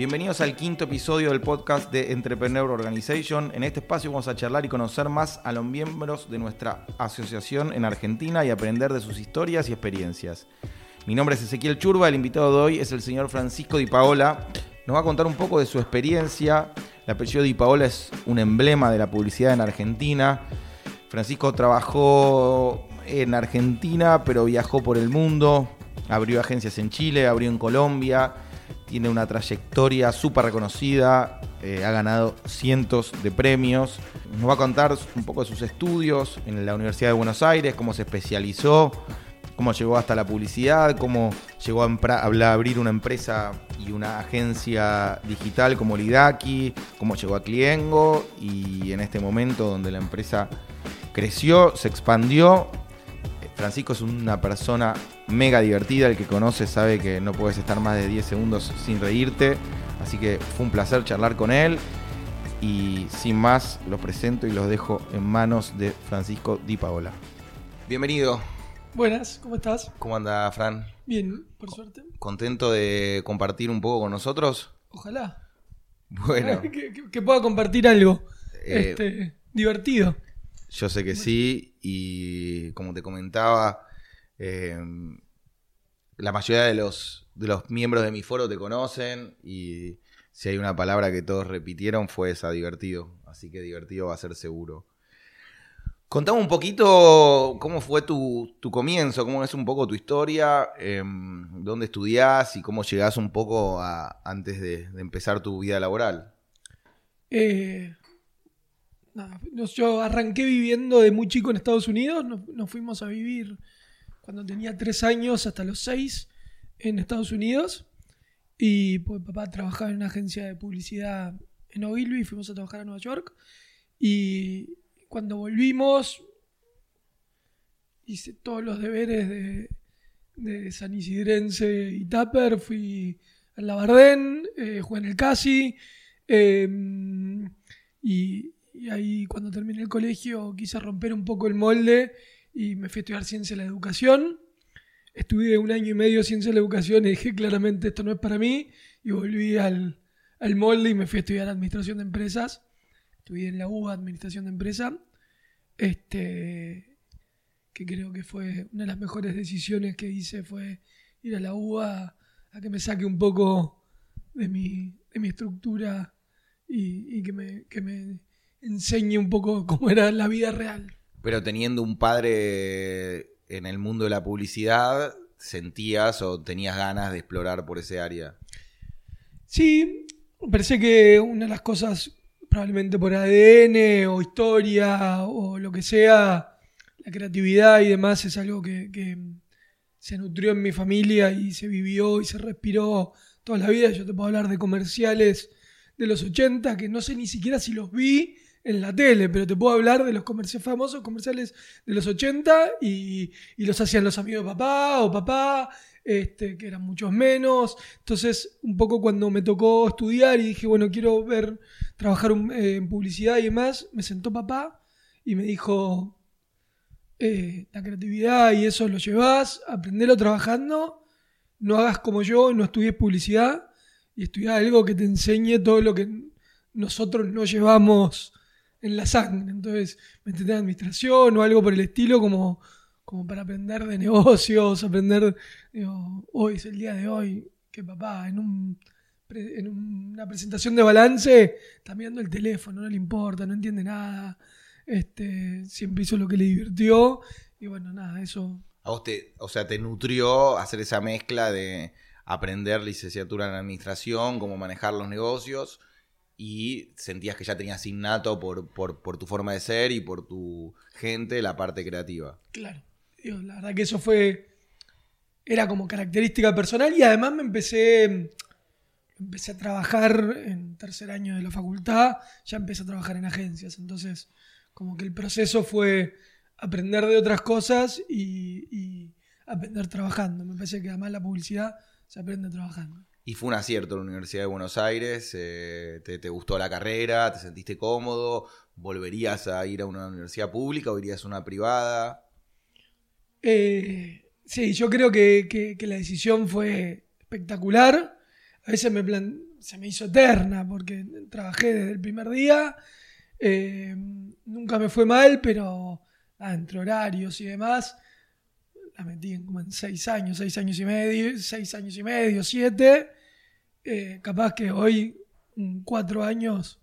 Bienvenidos al quinto episodio del podcast de Entrepreneur Organization. En este espacio vamos a charlar y conocer más a los miembros de nuestra asociación en Argentina y aprender de sus historias y experiencias. Mi nombre es Ezequiel Churba, el invitado de hoy es el señor Francisco Di Paola. Nos va a contar un poco de su experiencia. El apellido Di Paola es un emblema de la publicidad en Argentina. Francisco trabajó en Argentina, pero viajó por el mundo. Abrió agencias en Chile, abrió en Colombia tiene una trayectoria súper reconocida, eh, ha ganado cientos de premios. Nos va a contar un poco de sus estudios en la Universidad de Buenos Aires, cómo se especializó, cómo llegó hasta la publicidad, cómo llegó a, abrir una empresa y una agencia digital como Lidaki, cómo llegó a Cliengo y en este momento donde la empresa creció, se expandió. Francisco es una persona mega divertida. El que conoce sabe que no puedes estar más de 10 segundos sin reírte. Así que fue un placer charlar con él. Y sin más, los presento y los dejo en manos de Francisco Di Paola. Bienvenido. Buenas, ¿cómo estás? ¿Cómo anda, Fran? Bien, por suerte. ¿Contento de compartir un poco con nosotros? Ojalá. Bueno. que, pueda compartir algo eh, este, divertido. Yo sé que sí, y como te comentaba, Em, la mayoría de los, de los miembros de mi foro te conocen y si hay una palabra que todos repitieron fue esa, divertido. Así que divertido va a ser seguro. Contame un poquito cómo fue tu, comienzo, cómo es un poco tu historia, em, dónde estudiás y cómo llegás un poco a, antes de, empezar tu vida laboral. Eh, yo arranqué viviendo de muy chico en Estados Unidos, nos fuimos a vivir cuando tenía tres años hasta los seis en Estados Unidos. Y pues papá trabajaba en una agencia de publicidad en Ogilvy y fuimos a trabajar a Nueva York. Y cuando volvimos, hice todos los deberes de, de San Isidrense y Tupper. Fui al Labardén, eh, jugué en el Casi. Em, y, y, ahí cuando terminé el colegio quise romper un poco el molde y me fui a estudiar ciencia de la educación. Estudié un año y medio ciencia de la educación y dije claramente esto no es para mí y volví al, molde y me fui a estudiar administración de empresas. Estudié en la UBA administración de empresa. Este, que creo que fue una de las mejores decisiones que hice fue ir a la UBA a que me saque un poco de mi, de mi estructura y, y que, me, que me enseñe un poco cómo era la vida real. Pero teniendo un padre en el mundo de la publicidad, ¿sentías o tenías ganas de explorar por ese área? Sí, parece que una de las cosas, probablemente por ADN o historia o lo que sea, la creatividad y demás es algo que, que se nutrió en mi familia y se vivió y se respiró toda la vida. Yo te puedo hablar de comerciales de los 80 que no sé ni siquiera si los vi en la tele, pero te puedo hablar de los comerciales famosos comerciales de los 80 y, los hacían los amigos de papá o papá, este, que eran muchos menos. Entonces, un poco cuando me tocó estudiar y dije, bueno, quiero ver, trabajar eh, en publicidad y demás, me sentó papá y me dijo, eh, la creatividad y eso lo llevas, aprendelo trabajando, no hagas como yo, no estudies publicidad y estudia algo que te enseñe todo lo que nosotros no llevamos en la sangre. Entonces, me en administración o algo por el estilo, como, como para aprender de negocios, aprender. hoy es el día de hoy, que papá, en, un, en una presentación de balance, está mirando el teléfono, no le importa, no entiende nada. Este, siempre hizo lo que le divirtió. Y bueno, nada, eso. A vos o sea, te nutrió hacer esa mezcla de aprender licenciatura en administración, cómo manejar los negocios y sentías que ya tenías innato por, por, tu forma de ser y por tu gente la parte creativa. Claro, la verdad que eso fue, era como característica personal y además me empecé, empecé a trabajar en tercer año de la facultad, ya empecé a trabajar en agencias, entonces como que el proceso fue aprender de otras cosas y, y aprender trabajando. Me parece que además la publicidad se aprende trabajando. Y fue un acierto la Universidad de Buenos Aires, eh, te, gustó la carrera, te sentiste cómodo, ¿volverías a ir a una universidad pública o irías a una privada? Eh, sí, yo creo que, la decisión fue espectacular. A veces me, se me hizo eterna porque trabajé desde el primer día. eh, nunca me fue mal, pero ah, entre horarios y demás, la metí en, como en seis años, seis años y medio, seis años y medio, siete. Eh, capaz que hoy, en cuatro años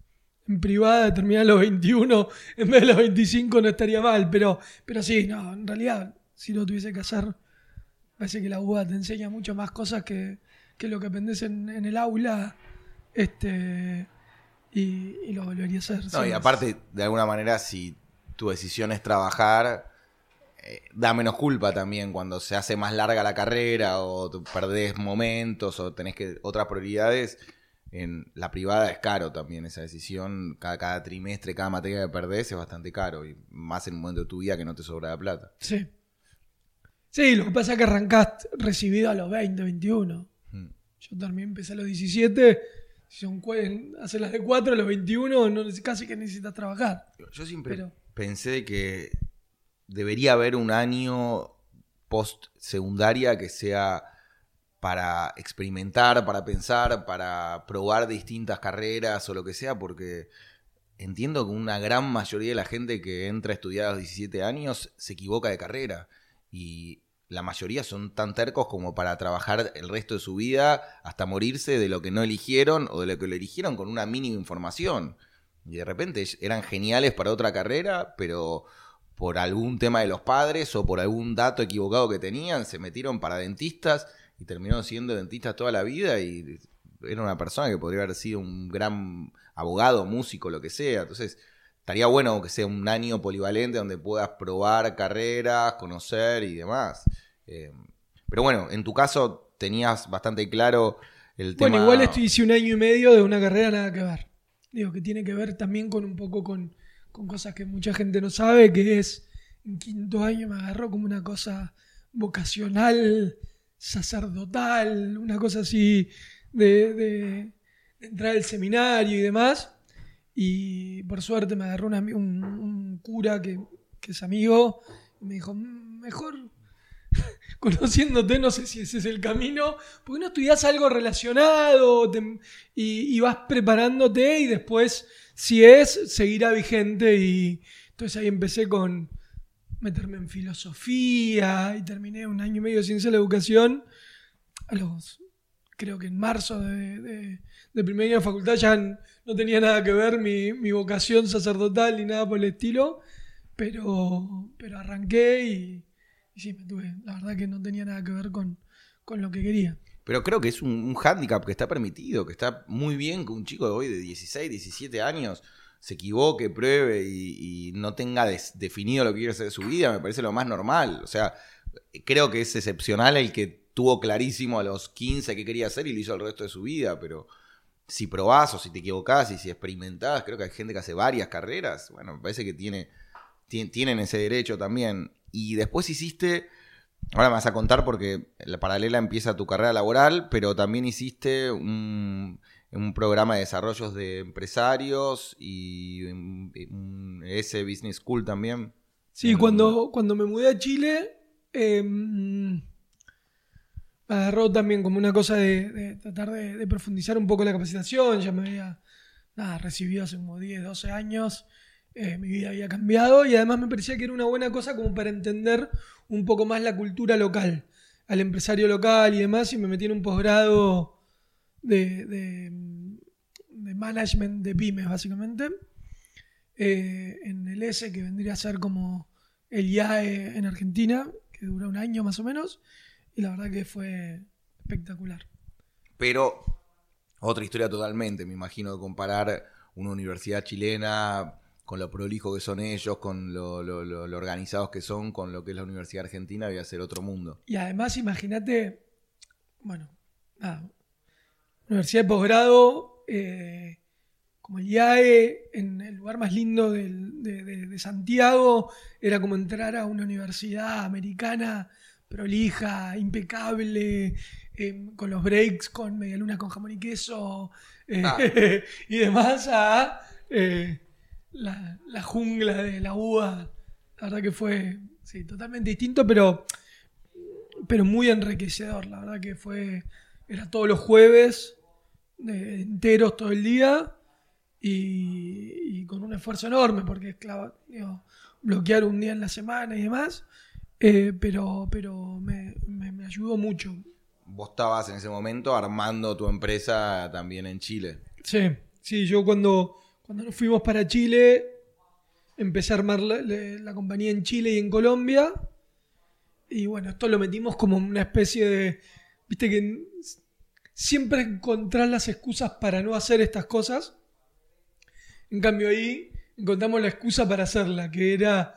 en privada, terminar los 21 en vez de los 25 no estaría mal, pero, pero sí, no, en realidad, si lo tuviese que hacer, parece que la UBA te enseña mucho más cosas que, que lo que aprendes en, en el aula, este, y, y lo volvería a hacer. No, y aparte, de alguna manera, si tu decisión es trabajar, da menos culpa también cuando se hace más larga la carrera o te perdés momentos o tenés que otras prioridades. En la privada es caro también esa decisión. Cada, cada trimestre, cada materia que perdés es bastante caro. Y más en un momento de tu vida que no te sobra la plata. Sí. Sí, lo que pasa es que arrancaste recibido a los 20, 21. Mm. Yo también empecé a los 17. Si son hacer las de 4 a los 21, no, casi que necesitas trabajar. Yo siempre Pero- pensé que debería haber un año post secundaria que sea para experimentar, para pensar, para probar distintas carreras o lo que sea, porque entiendo que una gran mayoría de la gente que entra a estudiar a los 17 años se equivoca de carrera y la mayoría son tan tercos como para trabajar el resto de su vida hasta morirse de lo que no eligieron o de lo que lo eligieron con una mínima información. Y de repente eran geniales para otra carrera, pero por algún tema de los padres o por algún dato equivocado que tenían, se metieron para dentistas y terminaron siendo dentistas toda la vida y era una persona que podría haber sido un gran abogado, músico, lo que sea. Entonces, estaría bueno que sea un año polivalente donde puedas probar carreras, conocer y demás. Eh, pero bueno, en tu caso tenías bastante claro el tema. Bueno, igual esto hice un año y medio de una carrera nada que ver. Digo, que tiene que ver también con un poco con, con cosas que mucha gente no sabe, que es, en quinto año me agarró como una cosa vocacional, sacerdotal, una cosa así de, entrar al seminario y demás. Y por suerte me agarró un, cura que, es amigo y me dijo, "Mm, mejor conociéndote, no sé si ese es el camino, porque no estudias algo relacionado y vas preparándote y después, si es, seguirá vigente. Y entonces ahí empecé con meterme en filosofía y terminé un año y medio de ciencia de la educación. A los, creo que en marzo de, de- primer año de facultad ya no tenía nada que ver mi, mi vocación sacerdotal ni nada por el estilo, pero, pero arranqué y, y sí, me tuve. La verdad que no tenía nada que ver con, con lo que quería. Pero creo que es un, un hándicap que está permitido, que está muy bien que un chico de hoy de 16, 17 años se equivoque, pruebe y, no tenga des- definido lo que quiere hacer de su vida, me parece lo más normal. O sea, creo que es excepcional el que tuvo clarísimo a los 15 qué quería hacer y lo hizo el resto de su vida, pero si probás o si te equivocás y si experimentás, creo que hay gente que hace varias carreras, bueno, me parece que tiene, tien- tienen ese derecho también. Y después hiciste, ahora me vas a contar porque la paralela empieza tu carrera laboral, pero también hiciste un, un programa de desarrollos de empresarios y un, un- ese Business School también. Sí, En- cuando, cuando me mudé a Chile, eh, me agarró también como una cosa de, de tratar de, de profundizar un poco la capacitación. Ya me había nada, recibido hace como 10, 12 años. eh, mi vida había cambiado y además me parecía que era una buena cosa como para entender un poco más la cultura local, al empresario local y demás. Y me metí en un posgrado de, de, de management de pymes, básicamente eh, en el S, que vendría a ser como el IAE en Argentina, que dura un año más o menos, y la verdad que fue espectacular. Pero otra historia totalmente, me imagino, de comparar una universidad chilena con lo prolijo que son ellos, con lo, lo- lo- lo organizados que son, con lo que es la Universidad Argentina, voy a ser otro mundo. Y además, imagínate, bueno, nada, universidad de posgrado, eh, como el IAE, en el lugar más lindo del- de, de- de Santiago, era como entrar a una universidad americana prolija, impecable, eh, con los breaks, con medialunas con jamón y queso eh, Ah. y demás, a la, la jungla de la UBA. La verdad que fue sí, totalmente distinto, pero pero muy enriquecedor. La verdad que fue, era todos los jueves enteros todo el día y, y con un esfuerzo enorme, porque digo, bloquear un día en la semana y demás, eh, pero, pero me, me- me ayudó mucho. Vos estabas en ese momento armando tu empresa también en Chile. Sí, sí, yo cuando, cuando nos fuimos para Chile, empecé a armar la, la- la compañía en Chile y en Colombia. Y bueno, esto lo metimos como una especie de. Viste que siempre encontrás las excusas para no hacer estas cosas. En cambio, ahí encontramos la excusa para hacerla, que era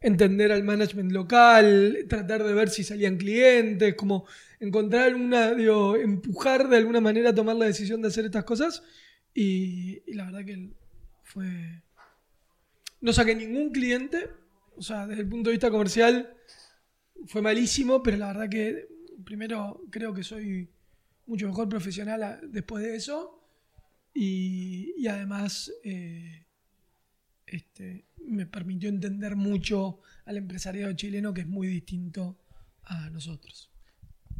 entender al management local, tratar de ver si salían clientes, como encontrar alguna, digo, empujar de alguna manera a tomar la decisión de hacer estas cosas. Y, la verdad que fue. No saqué ningún cliente, o sea, desde el punto de vista comercial fue malísimo, pero la verdad que primero creo que soy mucho mejor profesional después de eso. Y, y además eh, este, me permitió entender mucho al empresariado chileno que es muy distinto a nosotros.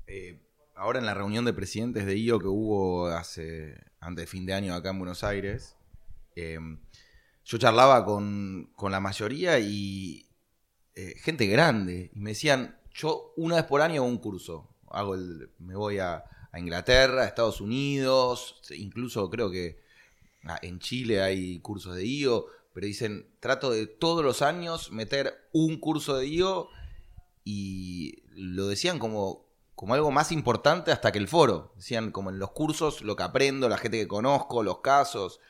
Eh, ahora en la reunión de presidentes de IO que hubo hace antes de fin de año acá en Buenos Aires, eh, yo charlaba con, con la mayoría y eh, gente grande. Y me decían, yo una vez por año hago un curso. Hago me voy a, a Inglaterra, a Estados Unidos, incluso creo que ah, en Chile hay cursos de IO, pero dicen, trato de todos los años meter un curso de IO y lo decían como, como algo más importante hasta que el foro. Decían como en los cursos lo que aprendo, la gente que conozco, los casos.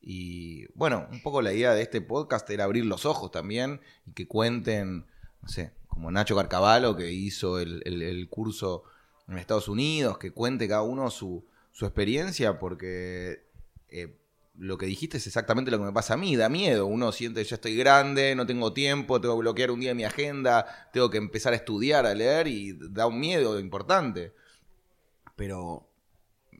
Y bueno, un poco la idea de este podcast era abrir los ojos también y que cuenten, no sé, como Nacho Carcavalo que hizo el, el- curso en Estados Unidos, que cuente cada uno su, su experiencia, porque eh, lo que dijiste es exactamente lo que me pasa a mí, da miedo. Uno siente, ya estoy grande, no tengo tiempo, tengo que bloquear un día mi agenda, tengo que empezar a estudiar, a leer y da un miedo importante. Pero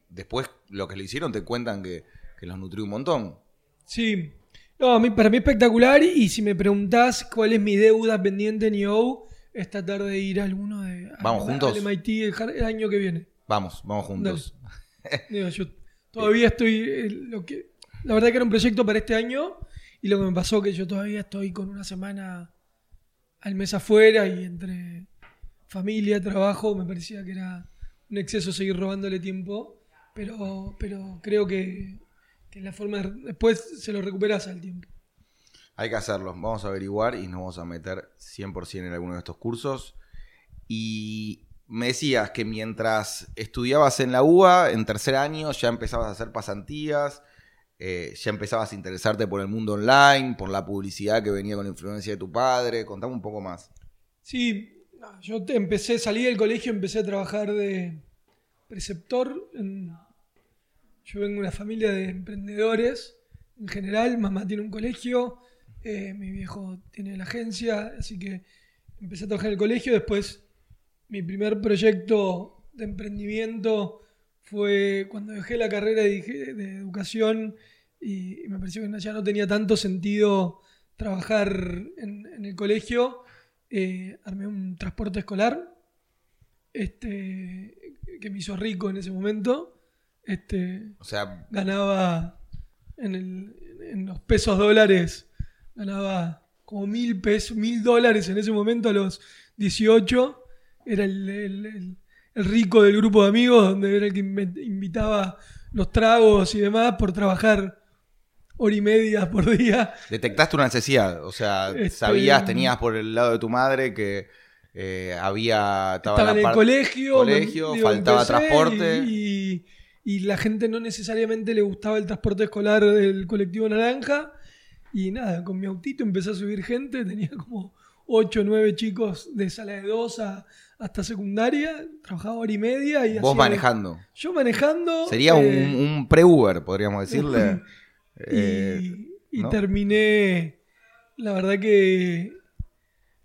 después lo que le hicieron te cuentan que, que los nutrió un montón. Sí. No, a mí, para mí espectacular. Y si me preguntás cuál es mi deuda pendiente en IO, es tratar de ir a alguno de. a- Vamos, al juntos. MIT el, año que viene. Vamos, vamos juntos. Digo, yo todavía estoy. eh, lo que, la verdad que era un proyecto para este año. Y lo que me pasó que yo todavía estoy con una semana al mes afuera y entre familia, trabajo, me parecía que era un exceso seguir robándole tiempo. Pero, pero creo que, que la forma de- después se lo recuperas al tiempo. Hay que hacerlo. Vamos a averiguar y nos vamos a meter 100% en alguno de estos cursos. Y me decías que mientras estudiabas en la UBA, en tercer año, ya empezabas a hacer pasantías, eh, ya empezabas a interesarte por el mundo online, por la publicidad que venía con la influencia de tu padre. Contame un poco más. Sí, yo te- empecé, salí del colegio, empecé a trabajar de preceptor. en- yo vengo de una familia de emprendedores en general. Mamá tiene un colegio, eh, mi viejo tiene la agencia, así que empecé a trabajar en el colegio. Después, mi primer proyecto de emprendimiento fue cuando dejé la carrera de, de educación y, y me pareció que ya no tenía tanto sentido trabajar en, en el colegio. eh, armé un transporte escolar este, que me hizo rico en ese momento. Este, O sea, ganaba en, el- en los pesos dólares, ganaba como mil pesos, mil dólares en ese momento a los 18. Era el, el- el- el rico del grupo de amigos, donde era el que invitaba los tragos y demás por trabajar hora y media por día. detectaste una necesidad. O sea, Este- sabías, tenías por el lado de tu madre que eh, había... Estaba, en el colegio, colegio, digo, faltaba transporte. Y, y la gente no necesariamente le gustaba el transporte escolar del colectivo naranja. Y nada, con mi autito empecé a subir gente, tenía como 8 o 9 chicos de sala de 2 a- hasta secundaria, trabajaba hora y media. Y Vos manejando. Yo manejando. Sería eh, un, un pre-Uber, podríamos decirle. y, Eh, y ¿no? terminé, la verdad que,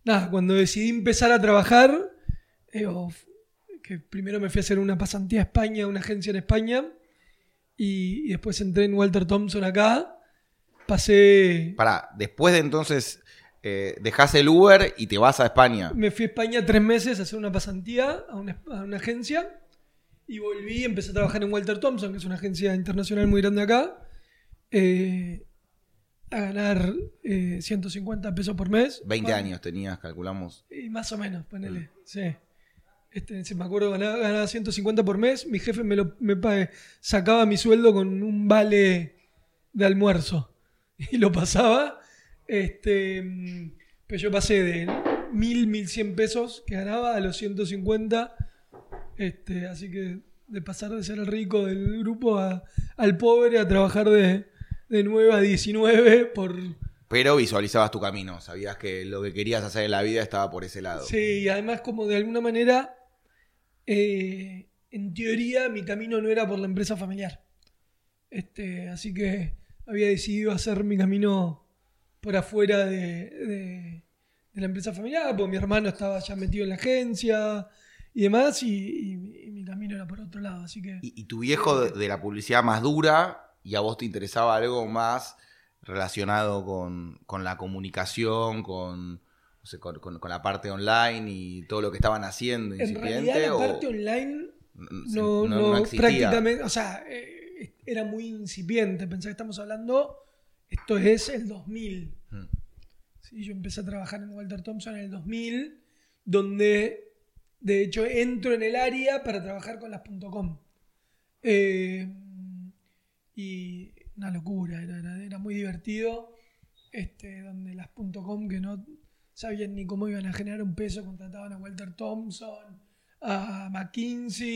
nada, cuando decidí empezar a trabajar, eh, que primero me fui a hacer una pasantía a España, una agencia en España, y, y después entré en Walter Thompson acá, pasé, Pará, después de entonces eh, dejás el Uber y te vas a España. me fui a España tres meses a hacer una pasantía a una, a una agencia, Y volví, empecé a trabajar en Walter Thompson, que es una agencia internacional muy grande acá. eh, a ganar eh, 150 pesos por mes. 20 Más- años tenías, calculamos. Y más o menos, ponele. Sí. Este, si me acuerdo, ganaba, ganaba 150 por mes. Mi jefe me, lo, me sacaba mi sueldo con un vale de almuerzo. Y lo pasaba. Este, pero yo pasé de 1000, 1100 pesos que ganaba a los 150. Este, así que de pasar de ser el rico del grupo a- al pobre a trabajar de, de 9 a 19 por, Pero visualizabas tu camino, sabías que lo que querías hacer en la vida estaba por ese lado. Sí, y además como de alguna manera, eh, en teoría mi camino no era por la empresa familiar. Este, así que había decidido hacer mi camino por afuera de, de- de la empresa familiar, porque mi hermano estaba ya metido en la agencia y demás, y, y- y mi camino era por otro lado. Así que... Y, y tu viejo de, de la publicidad más dura y a vos te interesaba algo más relacionado con, con la comunicación, con, no sé, con, con- con la parte online y todo lo que estaban haciendo En realidad la o- parte online no, no, no- prácticamente, o sea, eh, era muy incipiente. Pensá que estamos hablando, esto es el 2000. Mm. Sí, yo empecé a trabajar en Walter Thompson en el 2000, donde de hecho entro en el área para trabajar con las .com. Eh, y una locura, era, era- era muy divertido, este, donde las .com que no sabían ni cómo iban a generar un peso, contrataban a Walter Thompson, a McKinsey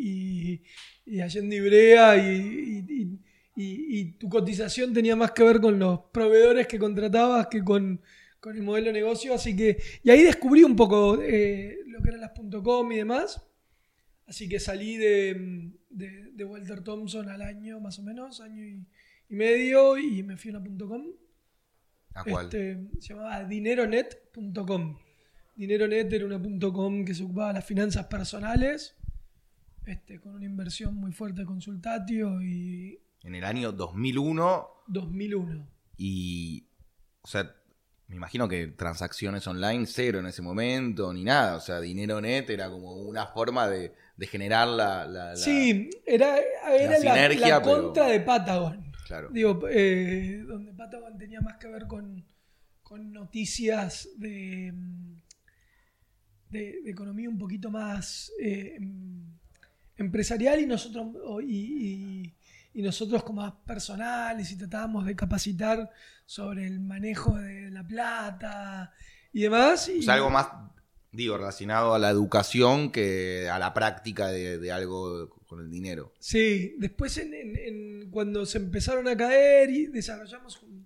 y, y a Allende Ibrea y, y- y- y- y tu cotización tenía más que ver con los proveedores que contratabas que con, con el modelo de negocio. Así que, y ahí descubrí un poco eh, lo que eran las .com y demás. Así que salí de, de- de Walter Thompson al año más o menos, año y, y medio, y me fui a una .com. ¿A cuál? Este, se llamaba dineronet.com. Dineronet era una .com que se ocupaba de las finanzas personales, este, con una inversión muy fuerte de consultatio y En el año 2001 2001. y, o sea, me imagino que transacciones online cero en ese momento, ni nada. O sea, dinero net era como una forma de, de generar la... la- la- Sí, era, era la, sinergia, la pero- contra de Patagon. Claro. Digo, eh, donde Patagon tenía más que ver con, con noticias de, de, de economía un poquito más eh, em- empresarial y nosotros, o- y, y- y nosotros como más personales y tratábamos de capacitar sobre el manejo de la plata y demás. O y- sea, algo más, digo, relacionado a la educación que a la práctica de, de algo con el dinero. Sí, después en, en- en- cuando se empezaron a caer y desarrollamos un-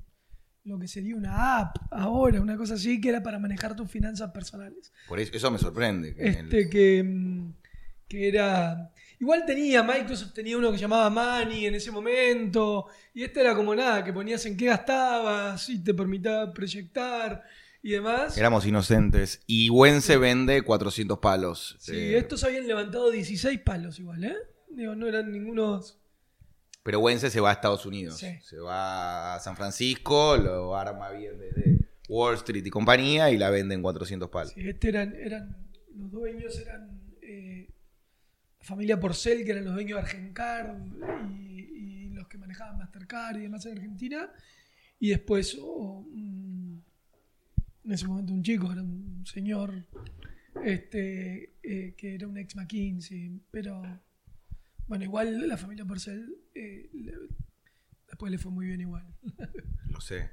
lo que sería una app ahora, una cosa así, que era para manejar tus finanzas personales. Por eso, eso me sorprende. que en el- Este que, mm, que era... Igual tenía, Microsoft tenía uno que llamaba Money en ese momento, y este era como nada, que ponías en qué gastabas y te permitía proyectar y demás. Éramos inocentes. Y Gwen se vende 400 palos. Sí, Eh, estos habían levantado 16 palos igual, ¿eh? Digo, no eran ningunos... Pero Wense se va a Estados Unidos. Sí. Se va a San Francisco, lo arma bien desde Wall Street y compañía y la vende en 400 palos. Sí, este eran, eran, los dueños eran familia Porcel, que eran los dueños de Argencard y, y los que manejaban Mastercard y demás en Argentina. Y después, oh, un- en ese momento un chico, era un señor este, eh, que era un ex McKinsey, pero bueno, igual la familia Porcel eh, le- después le fue muy bien igual. Lo sé.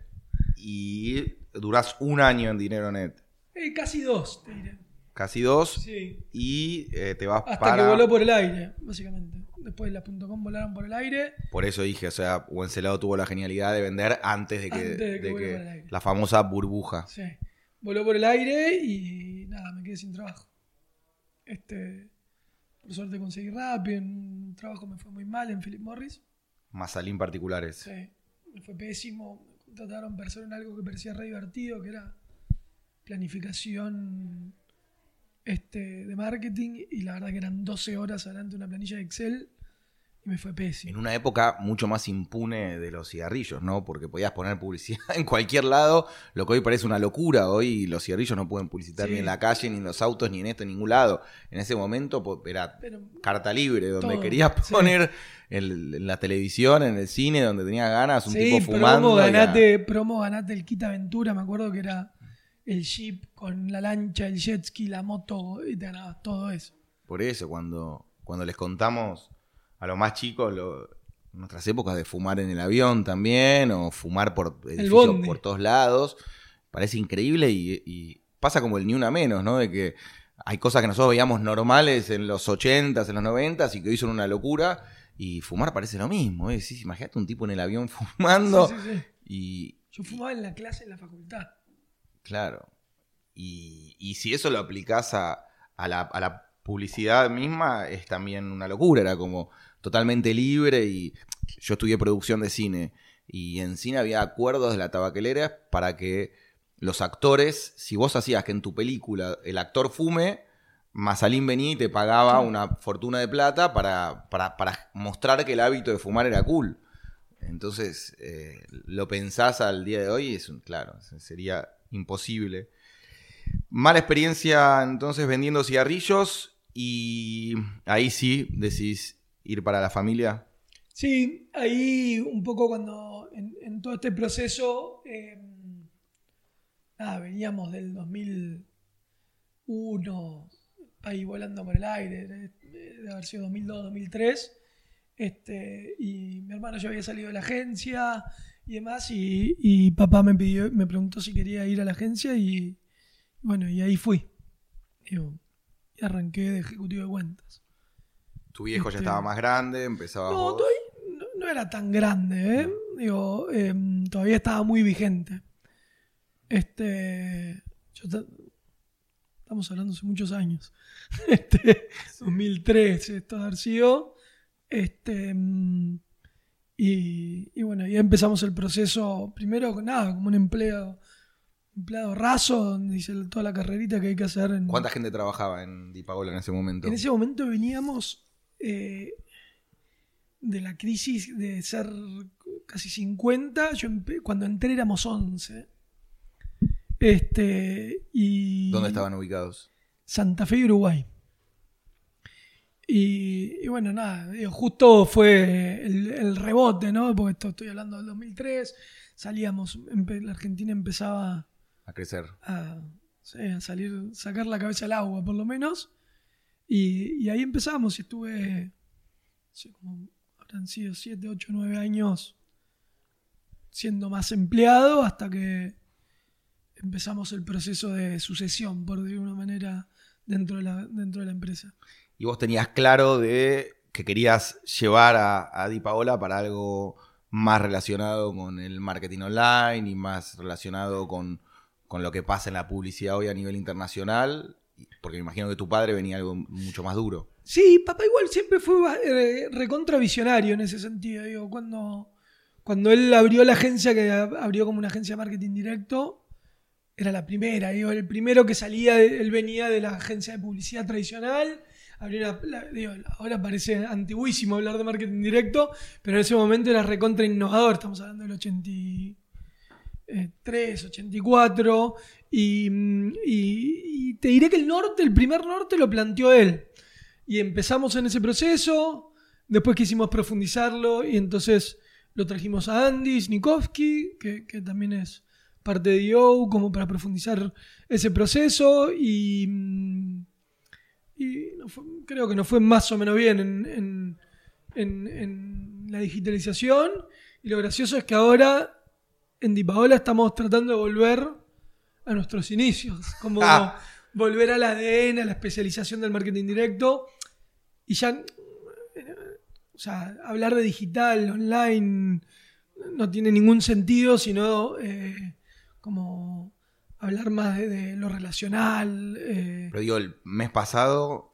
Y durás un año en Dinero Net. Eh, casi dos, te diré. Casi dos. Sí. Y eh, te vas Hasta para... que voló por el aire, básicamente. Después las .com volaron por el aire. Por eso dije, o sea, Wencelado tuvo la genialidad de vender antes de que, Antes de que de que la famosa burbuja. Sí. Voló por el aire y nada, me quedé sin trabajo. Este, por suerte conseguí rápido. Un trabajo me fue muy mal en Philip Morris. Masalín particulares. Sí, me fue pésimo. Me contrataron para hacer en algo que parecía re divertido, que era planificación este, de marketing. Y la verdad que eran 12 horas adelante de una planilla de Excel. me fue pésimo. En una época mucho más impune de los cigarrillos, ¿no? Porque podías poner publicidad en cualquier lado, lo que hoy parece una locura. Hoy los cigarrillos no pueden publicitar ni en la calle, ni en los autos, ni en esto, en ningún lado. En ese momento era carta libre, donde querías poner en la televisión, en el cine, donde tenías ganas, un tipo fumando. Promo ganate, promo ganate el Kit Aventura, me acuerdo que era el jeep con la lancha, el jet ski, la moto, y te ganabas todo eso. Por eso, cuando, cuando les contamos a los más chicos nuestras épocas de fumar en el avión también, o fumar por edificios por todos lados, parece increíble y, pasa como el ni una menos, ¿no? De que hay cosas que nosotros veíamos normales en los 80s, en los 90s y que hoy son una locura. Y fumar parece lo mismo. ¿eh? Sí, imagínate un tipo en el avión fumando. y, Yo fumaba en la clase en la facultad. Claro. Y, si eso lo aplicás a, la, publicidad misma, es también una locura. Era como totalmente libre y yo estudié producción de cine. Y en cine había acuerdos de la tabacalera para que los actores, si vos hacías que en tu película el actor fume, Mazalín venía y te pagaba una fortuna de plata para, para, mostrar que el hábito de fumar era cool. Entonces, eh, lo pensás al día de hoy, es un, claro, sería imposible. Mala experiencia entonces vendiendo cigarrillos y ahí sí decís ir para la familia. Sí, ahí un poco cuando en, todo este proceso, em, veníamos del 2001, ahí volando por el aire, de, haber sido 2002, 2003. Este, y mi hermano ya había salido de la agencia, y demás. Y, papá me pidió, me preguntó si quería ir a la agencia y bueno, y ahí fui. y arranqué de ejecutivo de cuentas. Tu viejo ya este, estaba más grande, empezaba. No, no, era tan grande, ¿eh? Digo, em, todavía estaba muy vigente. Este. estamos hablando hace muchos años. Este, 2003, esto ha sido. Este. Em, y, bueno, ya empezamos el proceso, primero, nada, como un empleado, empleado raso, donde dice toda la carrerita que hay que hacer. En... ¿Cuánta gente trabajaba en Dipagola en ese momento? En ese momento veníamos eh, de la crisis de ser casi 50, yo cuando entré éramos 11. Este, y... ¿Dónde estaban ubicados? Santa Fe y Uruguay. Y, bueno, nada, justo fue el, rebote, ¿no? Porque esto estoy hablando del 2003, salíamos, la Argentina empezaba a crecer. A, salir, sacar la cabeza al agua, por lo menos. Y, ahí empezamos y estuve, no como habrán sido 7, 8, 9 años siendo más empleado hasta que empezamos el proceso de sucesión, por decirlo de una manera, dentro de la, dentro de la empresa y vos tenías claro de que querías llevar a, a Di Paola para algo más relacionado con el marketing online y más relacionado con, lo que pasa en la publicidad hoy a nivel internacional, porque me imagino que tu padre venía algo mucho más duro. Sí, papá igual siempre fue eh, recontravisionario en ese sentido. Digo, cuando, cuando él abrió la agencia, que abrió como una agencia de marketing directo, era la primera. Digo, el primero que salía, él venía de la agencia de publicidad tradicional ahora parece antiguísimo hablar de marketing directo, pero en ese momento era recontra innovador, estamos hablando del 83, 84, y, y, te diré que el norte, el primer norte lo planteó él. Y empezamos en ese proceso, después quisimos profundizarlo y entonces lo trajimos a Andy Snikovsky, que, también es parte de IO, como para profundizar ese proceso y y creo que nos fue más o menos bien en, la digitalización. Y lo gracioso es que ahora en Dipaola estamos tratando de volver a nuestros inicios, como ah. volver al ADN, a la especialización del marketing directo. Y ya, o sea, hablar de digital, online, no tiene ningún sentido, sino eh, como hablar más de, lo relacional. Eh. Pero digo, el mes pasado,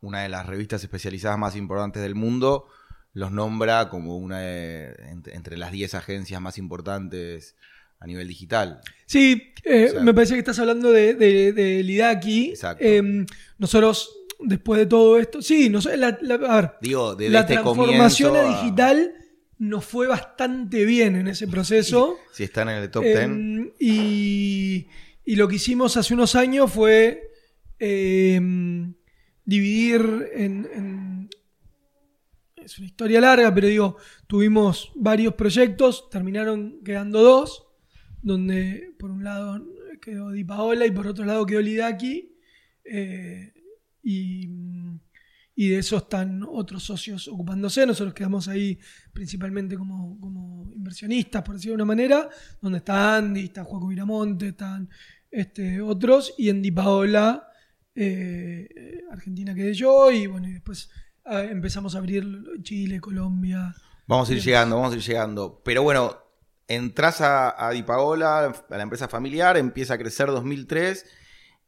una de las revistas especializadas más importantes del mundo los nombra como una de, entre, las 10 agencias más importantes a nivel digital. Sí, eh, me parece que estás hablando de, de, Lidaki. Exacto. Em, nosotros después de todo esto, sí, no sé, la, la- a ver, Digo, desde la este transformación a digital nos fue bastante bien en ese proceso. Si están en el top 10. Em, y, y lo que hicimos hace unos años fue em, dividir en, en- Es una historia larga, pero digo, tuvimos varios proyectos, terminaron quedando dos, donde por un lado quedó Di Paola y por otro lado quedó Lidaki. eh, y, y de eso están otros socios ocupándose. Nosotros quedamos ahí principalmente como, como inversionistas, por decirlo de una manera, donde está Andy, está Juaco Viramonte, están este, otros, y en Di Paola, eh, Argentina quedé yo, y bueno, y después ah, empezamos a abrir Chile, Colombia. Vamos a ir llegando, vamos a ir llegando. Pero bueno, entras a, a Di Paola, a la empresa familiar, empieza a crecer 2003.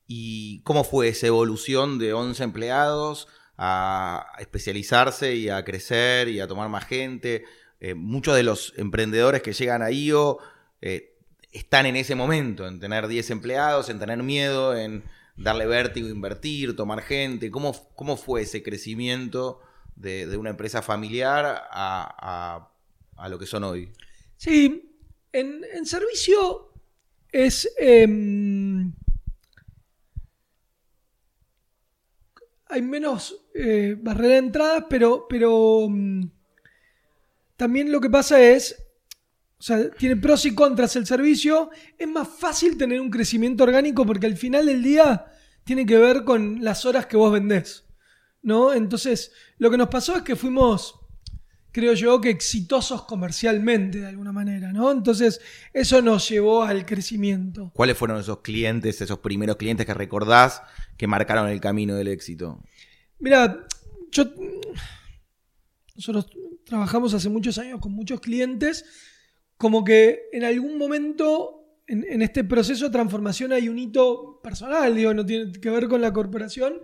¿Y cómo fue esa evolución de 11 empleados a especializarse y a crecer y a tomar más gente? Eh, muchos de los emprendedores que llegan a IO eh, están en ese momento, en tener 10 empleados, en tener miedo, en darle vértigo, invertir, tomar gente. ¿Cómo, cómo fue ese crecimiento de, de una empresa familiar a, a- lo que son hoy? Sí, en, en servicio es... em, hay menos eh, barrera de entradas, pero, pero mm, también lo que pasa es, o sea, tiene pros y contras el servicio. Es más fácil tener un crecimiento orgánico porque al final del día tiene que ver con las horas que vos vendés. ¿No? Entonces, lo que nos pasó es que fuimos, creo yo, que exitosos comercialmente de alguna manera, ¿no? Entonces, eso nos llevó al crecimiento. ¿Cuáles fueron esos clientes, esos primeros clientes que recordás que marcaron el camino del éxito? Mira, yo. Nosotros trabajamos hace muchos años con muchos clientes. Como que en algún momento en, este proceso de transformación hay un hito personal, digo, no tiene que ver con la corporación,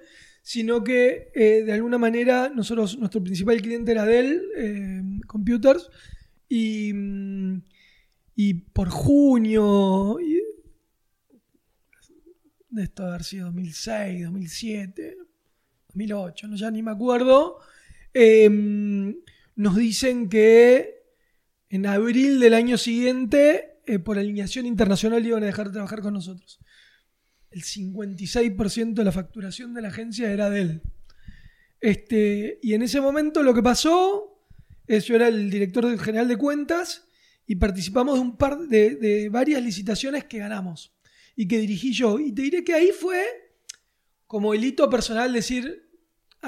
sino que eh, de alguna manera nosotros, nuestro principal cliente era Dell eh, Computers, y, y por junio, de esto haber sido 2006, 2007, 2008, no, ya ni me acuerdo, eh, nos dicen que en abril del año siguiente, eh, por alineación internacional, iban a dejar de trabajar con nosotros. El 56% de la facturación de la agencia era de él. Este, y en ese momento lo que pasó es, yo era el director general de cuentas y participamos de un par de, de varias licitaciones que ganamos y que dirigí yo. Y te diré que ahí fue como el hito personal decir,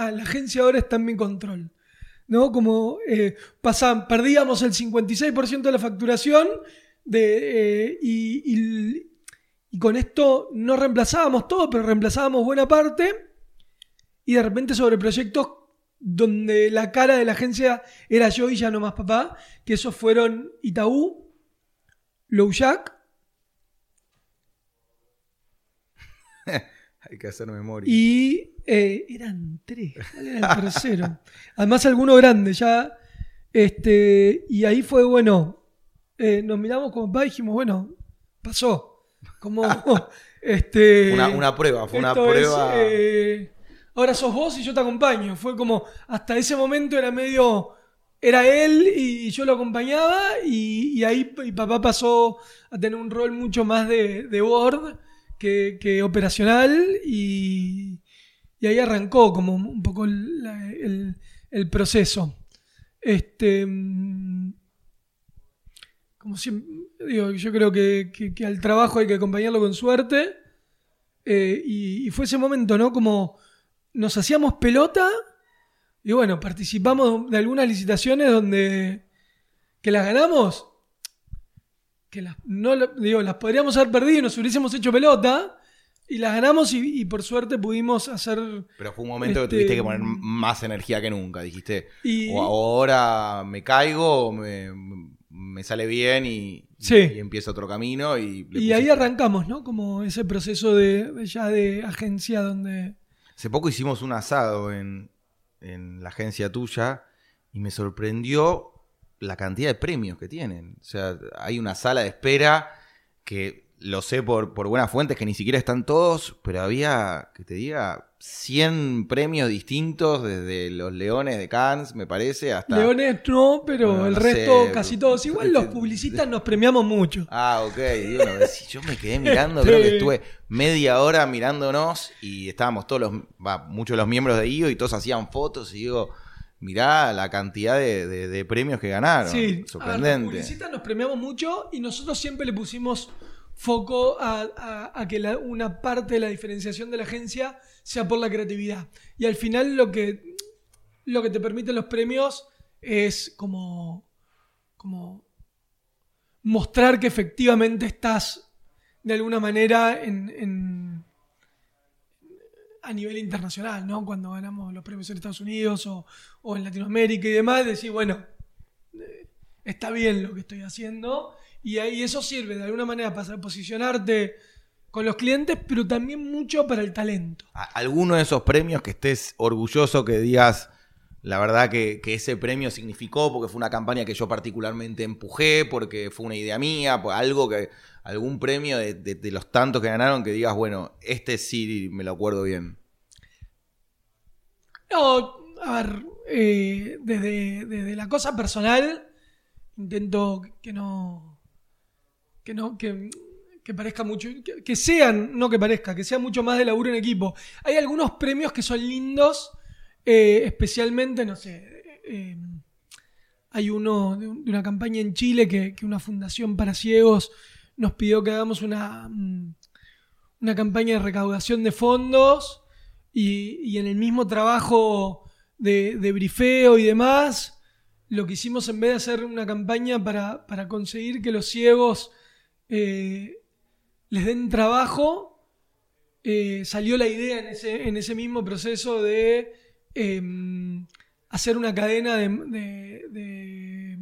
ah, la agencia ahora está en mi control. ¿No? Como eh, pasaban- perdíamos el 56% de la facturación de, eh, y, y- y con esto no reemplazábamos todo, pero reemplazábamos buena parte. Y de repente sobre proyectos donde la cara de la agencia era yo y ya no más papá, que esos fueron Itaú, Low Jack Hay que hacer memoria. Y eh, eran tres. ¿Cuál era el tercero? Además, alguno grande ya. Este, y ahí fue, bueno, eh, nos miramos como papá y dijimos, bueno, pasó. Como, este, Una, una prueba, fue una es, prueba. eh, ahora sos vos y yo te acompaño. Fue como, hasta ese momento era medio, era él y yo lo acompañaba y, y ahí mi papá pasó a tener un rol mucho más de, de board que, que operacional y, y ahí arrancó como un poco el, el- proceso. Este, mm, como siempre, digo, yo creo que, que- al trabajo hay que acompañarlo con suerte. Eh, y, fue ese momento, ¿no? Como nos hacíamos pelota y bueno, participamos de algunas licitaciones donde que las ganamos, que las, no, digo, las podríamos haber perdido y nos hubiésemos hecho pelota y las ganamos y, y por suerte pudimos hacer... Pero fue un momento que este, tuviste que poner más energía que nunca. Dijiste, Y, o ahora me caigo, o me, me sale bien y, Sí. y empiezo otro camino. Y, y ahí arrancamos, ¿no? Como ese proceso de, de ya de agencia donde... Hace poco hicimos un asado en, en la agencia tuya y me sorprendió la cantidad de premios que tienen. O sea, hay una sala de espera que lo sé por, por buenas fuentes que ni siquiera están todos, pero había, que te diga, 100 premios distintos, desde los Leones de Cannes, me parece, hasta... Leones no, pero Bueno, el no resto sé, casi todos. Igual los publicistas nos premiamos mucho. Ah, ok. Digo, no, si yo me quedé mirando, creo que estuve media hora mirándonos y estábamos todos los, va, muchos de los miembros de IO y todos hacían fotos y digo, mirá la cantidad de, de- de premios que ganaron. Sí, a ver, los Sorprendente. publicistas nos premiamos mucho y nosotros siempre le pusimos foco a, que la- una parte de la diferenciación de la agencia sea por la creatividad. Y al final lo que, lo que te permiten los premios es como, como mostrar que efectivamente estás de alguna manera en, a nivel internacional, ¿no? Cuando ganamos los premios en Estados Unidos o, o en Latinoamérica y demás, decir, bueno, está bien lo que estoy haciendo y ahí eso sirve de alguna manera para posicionarte con los clientes, pero también mucho para el talento. ¿Alguno de esos premios que estés orgulloso que digas, la verdad que, que ese premio significó porque fue una campaña que yo particularmente empujé, porque fue una idea mía, pues algo que, algún premio de, de- de los tantos que ganaron que digas, bueno, este sí me lo acuerdo bien. No, a ver, eh, desde, desde la cosa personal, intento que no. Que no. que, que parezca mucho. Que, sean, no que parezca, que sea mucho más de laburo en equipo. Hay algunos premios que son lindos, eh, especialmente, no sé. eh, hay uno de, un- de una campaña en Chile que, que una fundación para ciegos nos pidió que hagamos una, mm, una campaña de recaudación de fondos y, y en el mismo trabajo de, de brifeo y demás, lo que hicimos en vez de hacer una campaña para, para conseguir que los ciegos eh, les den trabajo, eh, salió la idea en ese, en ese mismo proceso de em, hacer una cadena de, de- de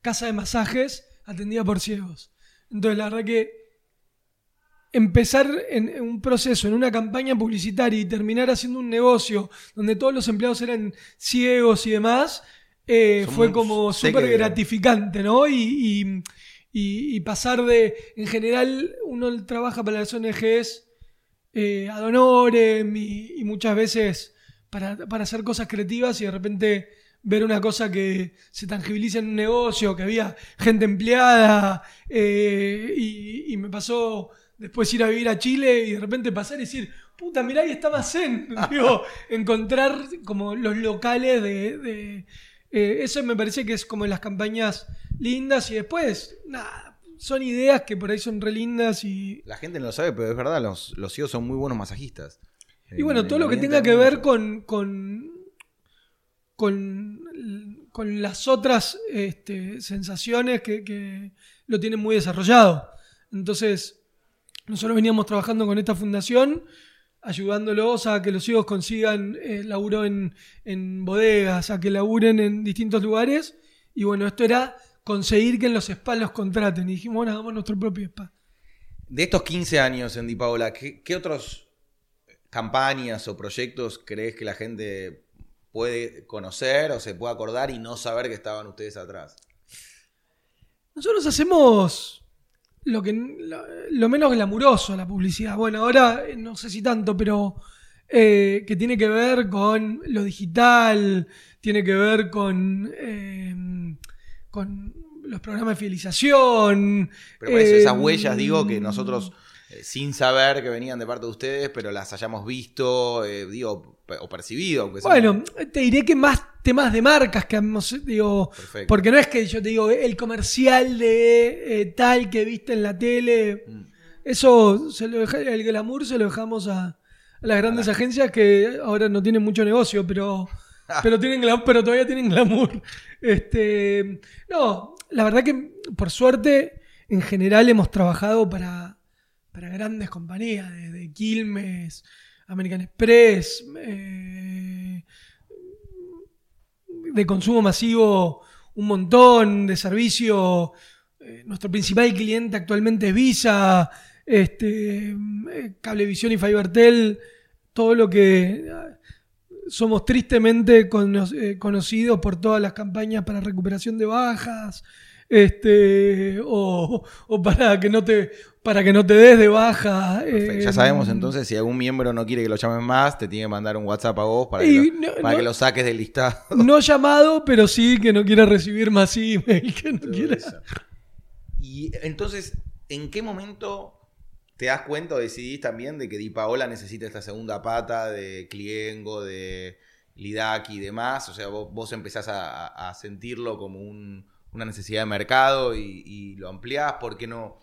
casa de masajes atendida por ciegos. Entonces, la verdad que empezar en, en un proceso, en una campaña publicitaria y terminar haciendo un negocio donde todos los empleados eran ciegos y demás, eh, fue como súper gratificante, ¿no? Y, y- y- pasar de, en general, uno trabaja para las ONGs eh, ad honorem y, muchas veces para, para hacer cosas creativas y de repente ver una cosa que se tangibiliza en un negocio, que había gente empleada eh, y, me pasó después ir a vivir a Chile y de repente pasar y decir, puta, mirá, ahí estaba Zen. Digo, encontrar como los locales de- eh, eso me parece que es como las campañas lindas y después, nada, son ideas que por ahí son re lindas y, La gente no lo sabe, pero es verdad, los, los CEOs son muy buenos masajistas. Y bueno, todo lo que tenga que ver con, con, con, con las otras este, sensaciones que, que lo tienen muy desarrollado. Entonces, nosotros veníamos trabajando con esta fundación, ayudándolos a que los ciegos consigan eh, laburo en, en bodegas, a que laburen en distintos lugares. Y bueno, esto era conseguir que en los spas los contraten. Y dijimos, bueno, hagamos nuestro propio spa. De estos 15 años en Di Paola, ¿qué, qué otros campañas o proyectos crees que la gente puede conocer o se puede acordar y no saber que estaban ustedes atrás? Nosotros hacemos lo, que, lo, lo menos glamuroso la publicidad. Bueno, ahora eh, no sé si tanto, pero eh, que tiene que ver con lo digital, tiene que ver con, eh, con los programas de fidelización. Pero por eso, eh, esas huellas, digo, que nosotros, eh, sin saber que venían de parte de ustedes, pero las hayamos visto, digo, o percibido. aunque sea- Bueno, te diré que más temas de marcas que hemos, digo, Perfecto. porque no es que yo te digo el comercial de eh, tal que viste en la tele, Mm. Eso, se lo deja- el glamour se lo dejamos a, a las grandes agencias que ahora no tienen mucho negocio, pero, pero, tienen pero todavía tienen glamour. Este, no, la verdad que por suerte, en general hemos trabajado para, para grandes compañías, desde Quilmes, American Express, eh, de consumo masivo un montón, de servicio. eh, nuestro principal cliente actualmente es Visa, este, eh, Cablevisión y Fibertel, todo lo que ah, somos tristemente eh, conocidos por todas las campañas para recuperación de bajas, este, o, o para que no te para que no te des de baja. Perfecto. eh, Ya sabemos entonces, si algún miembro no quiere que lo llamen más, te tiene que mandar un WhatsApp a vos para, que, lo, no- para no- que lo saques del listado. No llamado, pero sí que no quiera recibir más email, que no Todo quiera. eso. Y entonces, ¿en qué momento te das cuenta o decidís también de que Di Paola necesita esta segunda pata de Cliengo, de Lidaki y demás? O sea, vos, vos empezás a sentirlo como un- una necesidad de mercado y, lo ampliás. ¿Por qué no?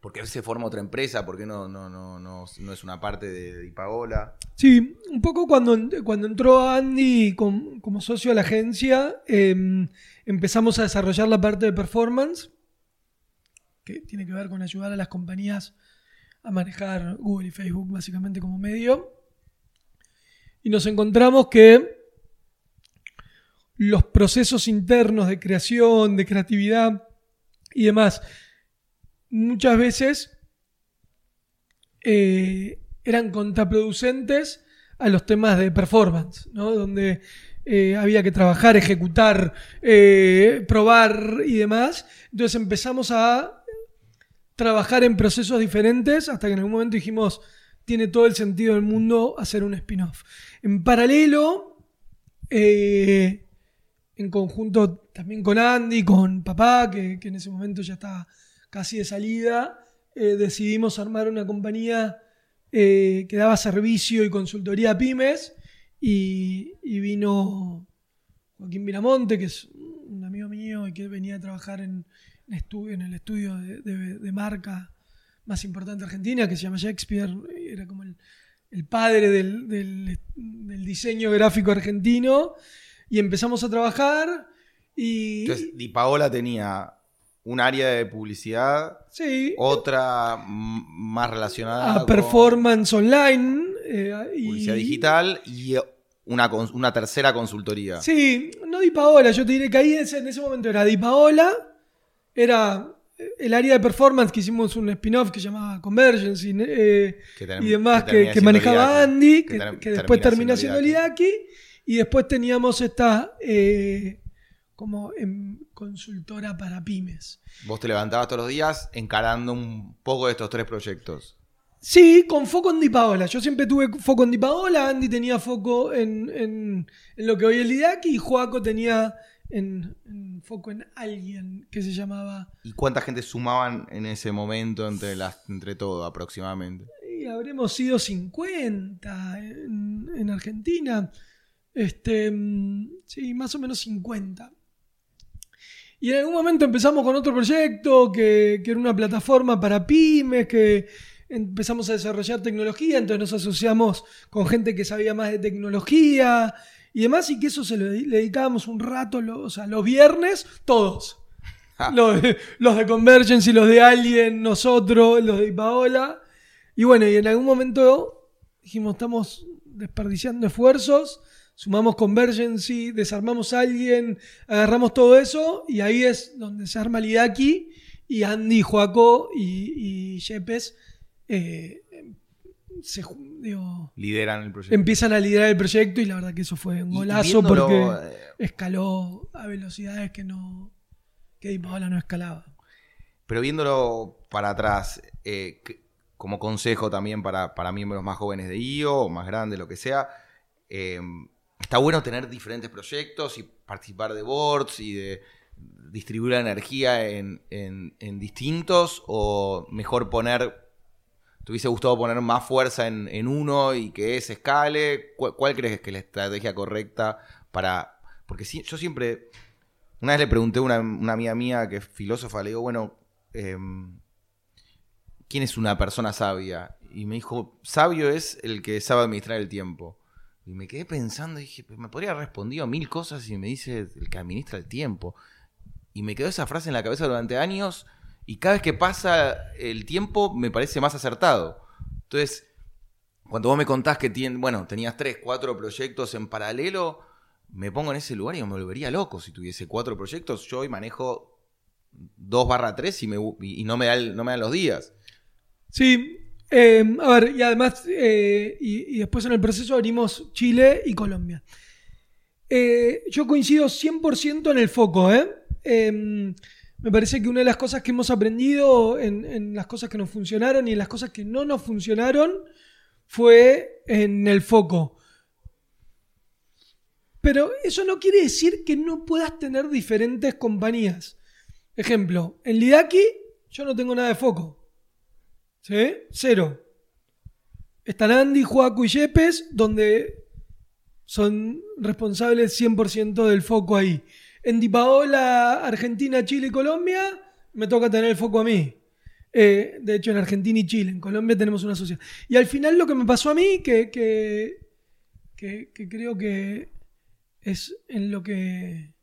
¿Por qué se forma otra empresa? ¿Por qué no, no, no, no, no es una parte de Di Paola? Sí, un poco cuando, cuando entró Andy com- como socio a la agencia, eh, empezamos a desarrollar la parte de performance, que tiene que ver con ayudar a las compañías a manejar Google y Facebook básicamente como medio. Y nos encontramos que los procesos internos de creación, de creatividad y demás, muchas veces eh, eran contraproducentes a los temas de performance, ¿no? Donde eh, había que trabajar, ejecutar, eh, probar y demás. Entonces empezamos a trabajar en procesos diferentes hasta que en algún momento dijimos, tiene todo el sentido del mundo hacer un spin-off. En paralelo, en conjunto también con Andy, con papá, que, en ese momento ya estaba casi de salida, eh, decidimos armar una compañía eh, que daba servicio y consultoría a pymes y, vino Joaquín Viramonte, que es un amigo mío y que venía a trabajar en, en estu- en el estudio de, marca más importante de Argentina, que se llama Shakespeare, era como el, padre del diseño gráfico argentino, y empezamos a trabajar y... Entonces, Di Paola tenía un área de publicidad, sí, otra más relacionada a con performance online. eh, y- publicidad digital y una, cons- una tercera consultoría. Sí, no Di Paola, yo te diré que ahí en ese, en ese momento era Di Paola, era el área de performance que hicimos un spin-off que se llamaba Convergence y, eh, y demás que manejaba Andy, que que, ter- que después termina termina siendo siendo Lidaki, y después teníamos esta eh, como em, consultora para pymes. Vos te levantabas todos los días encarando un poco de estos tres proyectos. Sí, con foco en Di Paola. Yo siempre tuve foco en Di Paola, Andy tenía foco en, en- en lo que hoy es Lidaki y Joaco tenía en, en foco en alguien que se llamaba... ¿Y cuánta gente sumaban en ese momento entre, las, entre todo aproximadamente? y habremos sido 50 en, en Argentina. Este, mm, sí, más o menos 50. Y en algún momento empezamos con otro proyecto que, que era una plataforma para pymes, que empezamos a desarrollar tecnología, entonces nos asociamos con gente que sabía más de tecnología y demás, y que eso se lo le dedicábamos un rato, lo- o sea, los viernes, todos. Ja. Los, de- los de Convergence y los de Alien, nosotros, los de Paola. Y bueno, y en algún momento dijimos, estamos desperdiciando esfuerzos, sumamos Convergency, desarmamos a alguien, agarramos todo eso y ahí es donde se arma Lidaki y Andy, Joaco y, y Yepes eh, se, digo, Lideran el proyecto. empiezan a liderar el proyecto y la verdad que eso fue un golazo porque eh, escaló a velocidades que no que Paola no escalaba. Pero viéndolo para atrás, eh, como consejo también para, para miembros más jóvenes de IO, o más grandes, lo que sea, eh, está bueno tener diferentes proyectos y participar de boards y de distribuir la energía en, en- distintos, o mejor poner, ¿te hubiese gustado poner más fuerza en, en uno y que ese escale? ¿Cuál, crees que es la estrategia correcta para...? Porque yo siempre... Una vez le pregunté a una, una amiga mía que es filósofa, le digo, bueno, em, ¿quién es una persona sabia? Y me dijo, sabio es el que sabe administrar el tiempo. Y me quedé pensando dije, me podría haber respondido mil cosas y me dice el que administra el tiempo. Y me quedó esa frase en la cabeza durante años y cada vez que pasa el tiempo me parece más acertado. Entonces, cuando vos me contás que bueno, tenías tres, cuatro proyectos en paralelo, me pongo en ese lugar y me volvería loco si tuviese cuatro proyectos. Yo hoy manejo 2 barra 3 y, me, y no, me da no me dan los días. Sí, eh, a ver, y además, eh, y, después en el proceso abrimos Chile y Colombia. Eh, yo coincido 100% en el foco, ¿eh? Eh, me parece que una de las cosas que hemos aprendido en, en las cosas que nos funcionaron y en las cosas que no nos funcionaron fue en el foco. Pero eso no quiere decir que no puedas tener diferentes compañías. Ejemplo, en Lidaki yo no tengo nada de foco. ¿Sí? Cero. Están Andy, Juaco y Yepes, donde son responsables 100% del foco ahí. En Dipaola, Argentina, Chile y Colombia, me toca tener el foco a mí. Eh, de hecho, en Argentina y Chile, en Colombia tenemos una sociedad. Y al final lo que me pasó a mí, que, que, que, que creo que es en lo que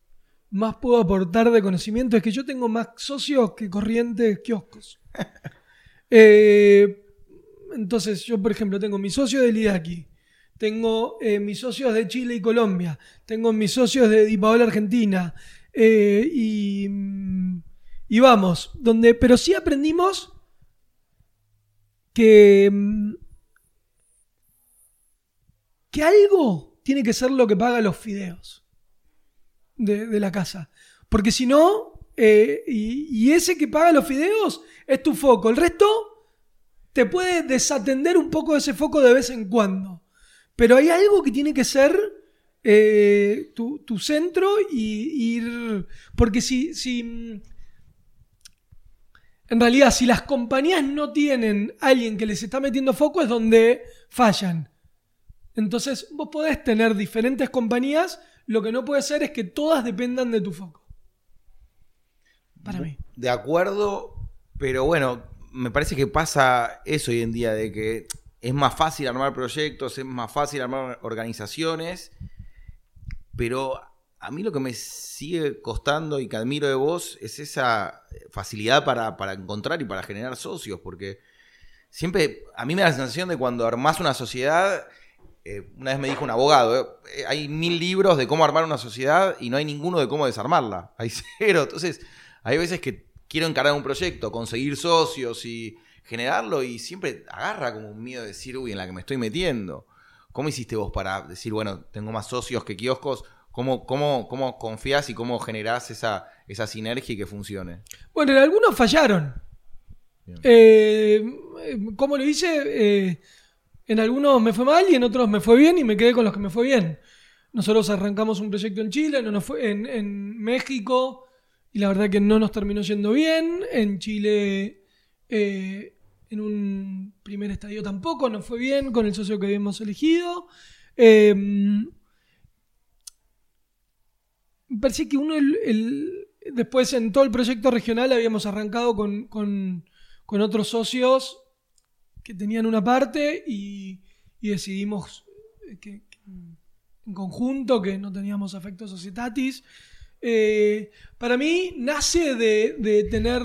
más puedo aportar de conocimiento, es que yo tengo más socios que corrientes kioscos. Eh, entonces, yo, por ejemplo, tengo mi socio de Lidaki, tengo eh, mis socios de Chile y Colombia, tengo mis socios de Dipaola Argentina, eh, y, y vamos, donde, pero sí aprendimos que, que algo tiene que ser lo que paga los fideos de, de la casa. Porque si no, eh, y, ese que paga los fideos es tu foco. El resto te puede desatender un poco de ese foco de vez en cuando. Pero hay algo que tiene que ser eh, tu, centro y ir. Porque si, si. En realidad, si las compañías no tienen alguien que les está metiendo foco, es donde fallan. Entonces, vos podés tener diferentes compañías, lo que no puede ser es que todas dependan de tu foco. De acuerdo, pero bueno, me parece que pasa eso hoy en día, de que es más fácil armar proyectos, es más fácil armar organizaciones, pero a mí lo que me sigue costando y que admiro de vos es esa facilidad para, para encontrar y para generar socios, porque siempre, a mí me da la sensación de cuando armás una sociedad, eh, una vez me dijo un abogado, eh, hay mil libros de cómo armar una sociedad y no hay ninguno de cómo desarmarla, hay cero, entonces hay veces que quiero encarar un proyecto, conseguir socios y generarlo y siempre agarra como un miedo de decir, uy, en la que me estoy metiendo. ¿Cómo hiciste vos para decir, bueno, tengo más socios que kioscos? ¿Cómo, cómo, cómo confías y cómo generás esa, esa sinergia y que funcione? Bueno, en algunos fallaron. Eh, ¿Cómo lo hice? Eh, en algunos me fue mal y en otros me fue bien y me quedé con los que me fue bien. Nosotros arrancamos un proyecto en Chile, fue, en, en México, y la verdad que no nos terminó yendo bien. En Chile, eh, en un primer estadio tampoco, nos fue bien con el socio que habíamos elegido. Eh, me parece que uno, el, después en todo el proyecto regional habíamos arrancado con, con- con otros socios que tenían una parte y, decidimos que, que en conjunto que no teníamos afecto societatis. Eh, para mí nace de, tener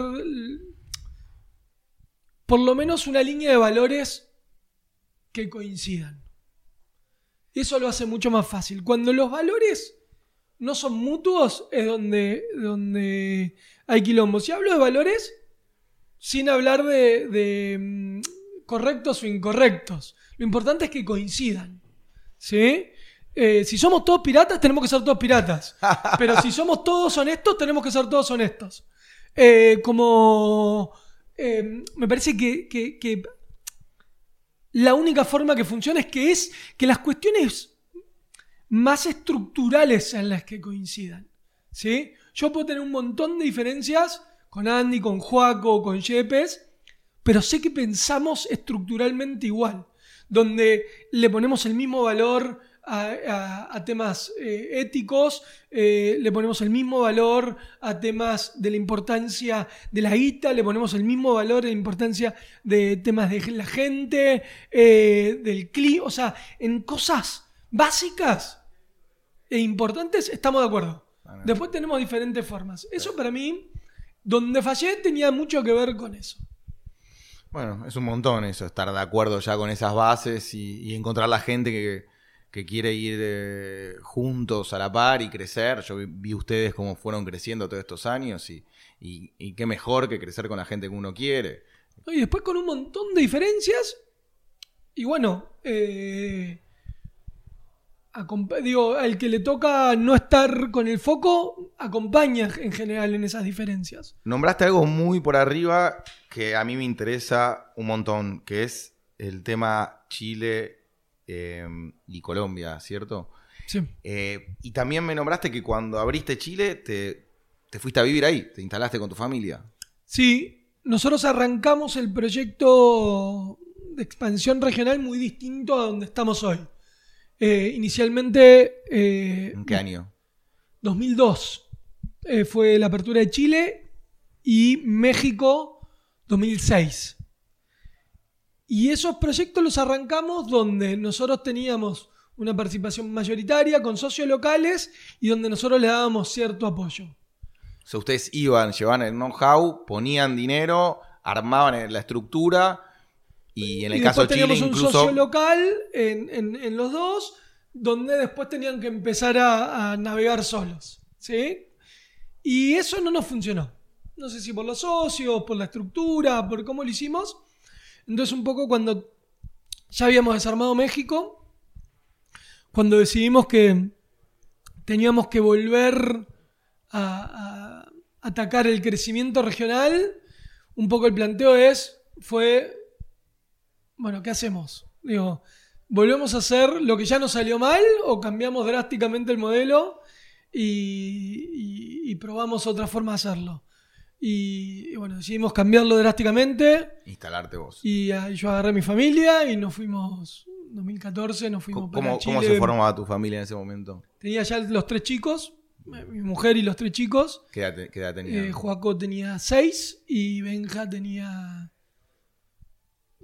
por lo menos una línea de valores que coincidan. Eso lo hace mucho más fácil. Cuando los valores no son mutuos es donde, donde hay quilombo. Si hablo de valores, sin hablar de, de, mm, correctos o incorrectos, lo importante es que coincidan. ¿Sí? Eh, si somos todos piratas, tenemos que ser todos piratas. Pero si somos todos honestos, tenemos que ser todos honestos. Eh, como eh, me parece que, que- que la única forma que funciona es que es que las cuestiones más estructurales sean las que coincidan. ¿sí? Yo puedo tener un montón de diferencias con Andy, con Juaco, con Yepes, pero sé que pensamos estructuralmente igual, donde le ponemos el mismo valor a, a- a temas eh, éticos, eh, le ponemos el mismo valor a temas de la importancia de la guita, le ponemos el mismo valor a la importancia de temas de la gente, eh, del clima, o sea, en cosas básicas e importantes estamos de acuerdo. Bueno. Después tenemos diferentes formas. Eso para mí, donde fallé tenía mucho que ver con eso. Bueno, es un montón eso, estar de acuerdo ya con esas bases y, y encontrar la gente que, que quiere ir eh, juntos a la par y crecer. Yo vi, vi ustedes cómo fueron creciendo todos estos años y, y- y qué mejor que crecer con la gente que uno quiere. Y después con un montón de diferencias. Y bueno, eh, digo, al que le toca no estar con el foco, acompaña en general en esas diferencias. Nombraste algo muy por arriba que a mí me interesa un montón, que es el tema Chile eh, y Colombia, ¿cierto? Sí. Eh, y también me nombraste que cuando abriste Chile te, te fuiste a vivir ahí, te instalaste con tu familia. Sí, nosotros arrancamos el proyecto de expansión regional muy distinto a donde estamos hoy. Eh, inicialmente, eh, ¿En qué año? 2002 eh, fue la apertura de Chile y México 2006. Y esos proyectos los arrancamos donde nosotros teníamos una participación mayoritaria con socios locales y donde nosotros le dábamos cierto apoyo. O sea, ustedes iban, llevaban el know-how, ponían dinero, armaban la estructura y en el y caso de Chile teníamos un socio local en, en- en los dos, donde después tenían que empezar a, a navegar solos. ¿sí? Y eso no nos funcionó. No sé si por los socios, por la estructura, por cómo lo hicimos. Entonces un poco cuando ya habíamos desarmado México, cuando decidimos que teníamos que volver a, atacar el crecimiento regional, un poco el planteo es, fue bueno, ¿qué hacemos? Digo, ¿volvemos a hacer lo que ya nos salió mal o cambiamos drásticamente el modelo y- y probamos otra forma de hacerlo? Y, y bueno, decidimos cambiarlo drásticamente Instalarte vos. y ahí yo agarré a mi familia y nos fuimos, 2014 nos fuimos ¿Cómo, para cómo- Chile. cómo se formaba tu familia en ese momento? Tenía ya los tres chicos, mi mujer y los tres chicos. ¿Qué edad, te- qué edad tenían? Eh, Joaco tenía seis y Benja tenía...